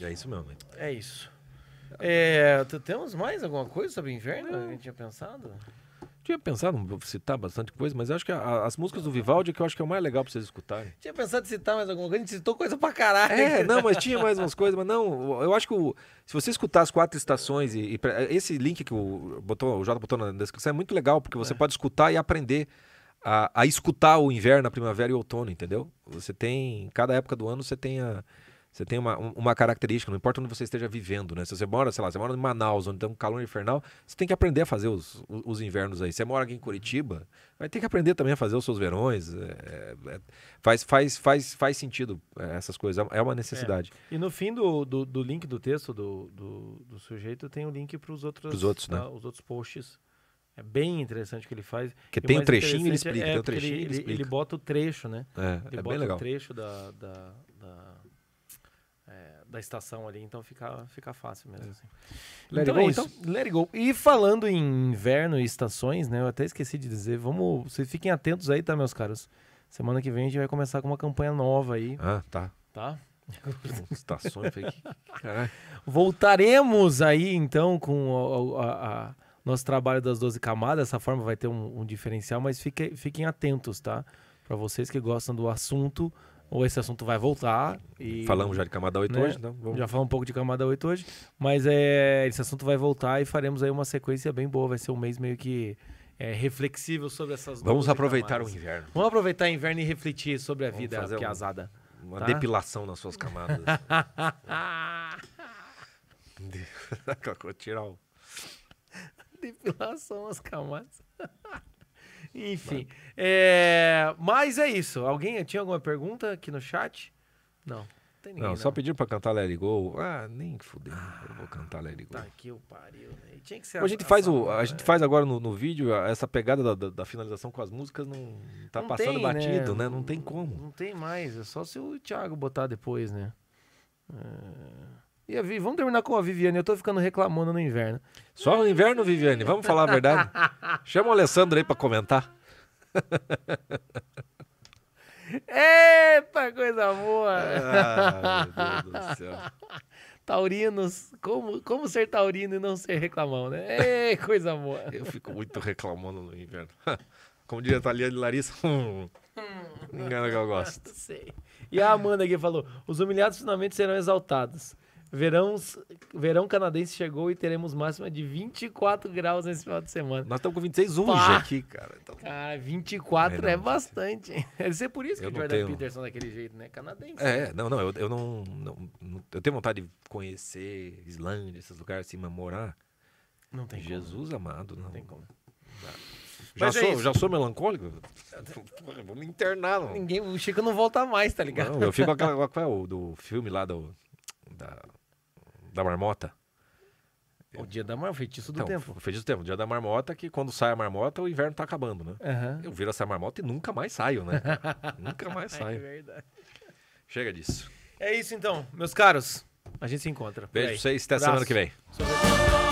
É isso mesmo. hein? É isso. É, tu- temos mais alguma coisa sobre inverno que a gente tinha pensado? Tinha pensado em citar bastante coisa, mas eu acho que a- as músicas do Vivaldi que eu acho que é o mais legal pra vocês escutarem. Tinha pensado em citar mais alguma coisa, a gente citou coisa pra caralho. É, não, mas tinha mais umas coisas, mas não. Eu acho que o- se você escutar as quatro estações e, e esse link que o, botou, o Jota botou na descrição é muito legal, porque você pode escutar e aprender a, a escutar o inverno, a primavera e o outono, entendeu? Você tem. Cada época do ano você tem a. Você tem uma, um- uma característica, não importa onde você esteja vivendo, né? Se você mora, sei lá, você mora em Manaus, onde tem um calor infernal, você tem que aprender a fazer os, os, os invernos aí. Você mora aqui em Curitiba, vai ter que aprender também a fazer os seus verões. é, é, faz, faz, faz, faz sentido é, essas coisas, é uma necessidade. E no fim do, do, do link do texto do, do, do sujeito tem o link para os outros, Pros outros, né? tá? os outros posts. É bem interessante o que ele faz. Porque E o tem um trechinho, ele explica. é tem um trechinho, ele, ele, ele, explica. ele bota o trecho, né? É, Ele é bota bem legal. o trecho da, da, da, é, da estação ali, então fica, fica fácil mesmo. assim. Let então go, é isso. Let it go. E falando em inverno e estações, né? Eu até esqueci de dizer, vamos. Vocês fiquem atentos aí, tá, meus caros? Semana que vem a gente vai começar com uma campanha nova aí, Ah, tá. tá? Estações, que-. Voltaremos aí então com a- a- a- nosso trabalho das 12 camadas. Dessa forma vai ter um, um diferencial, mas fique- fiquem atentos, tá? Para vocês que gostam do assunto, ou esse assunto vai voltar. E Falamos já de camada 8 né? hoje, então vamos. Já falamos um pouco de camada 8 hoje, mas é, esse assunto vai voltar e faremos aí uma sequência bem boa. Vai ser um mês meio que é, reflexível sobre essas Vamos 12 aproveitar camadas. o inverno. Vamos aproveitar o inverno e refletir sobre a Vamos vida fazer um- piazada. Uma Tá? depilação nas suas camadas. Tirar o. Depilação as camadas. Enfim. É, mas é isso. Alguém tinha alguma pergunta aqui no chat? Não. Não tem ninguém. Não, só pediram pra cantar Let It Go. Ah, nem fudeu. Eu vou cantar Let It Go. Tá aqui o pariu, né? Tinha que ser a gente faz o, a gente faz agora no, no vídeo a- essa pegada da, da- da finalização com as músicas não tá Não passando tem, batido, né? Não tem como. Não tem mais. É só se o Thiago botar depois, né? É... E a Vi- Vamos terminar com a Viviane. Eu tô ficando reclamando no inverno. Só no inverno, Viviane. Vamos falar a verdade. Chama o Alessandro aí pra comentar. Eita, coisa boa! Ah, meu Deus do céu. Taurinos, como, como ser taurino e não ser reclamão, né? Ei, coisa boa. Eu fico muito reclamando no inverno. Como diria a Thalia Larissa, hum, engana que eu gosto. Sei. E a Amanda aqui falou: os humilhados finalmente serão exaltados. Verão, verão canadense chegou e teremos máxima de 24 graus nesse final de semana. Nós estamos com 26 hoje Pá. aqui, cara. Então, Cara, 24 É, é, bastante. Deve ser por isso que o Jordan tenho- Peterson é daquele jeito, né? Canadense. É, não, não, eu, eu não, não- Eu tenho vontade de conhecer Islândia, esses lugares assim, mas morar. Não tem como. Jesus amado, não. Não tem como. Já, Mas é sou, isso. já sou melancólico? Vou me internar, não. Ninguém, o Chico não volta mais, tá ligado? Não, eu fico com aquela. Qual é o do filme lá do. Da, da marmota? O dia da maior feitiço do Então, tempo. o feitiço do tempo. O dia da marmota, que quando sai a marmota, o inverno tá acabando, né? Aham. Eu viro essa marmota e nunca mais saio, né? nunca mais É saio. verdade. Chega disso. É isso então, meus caros. A gente se encontra. Beijo pra vocês, até Abraço. semana que vem.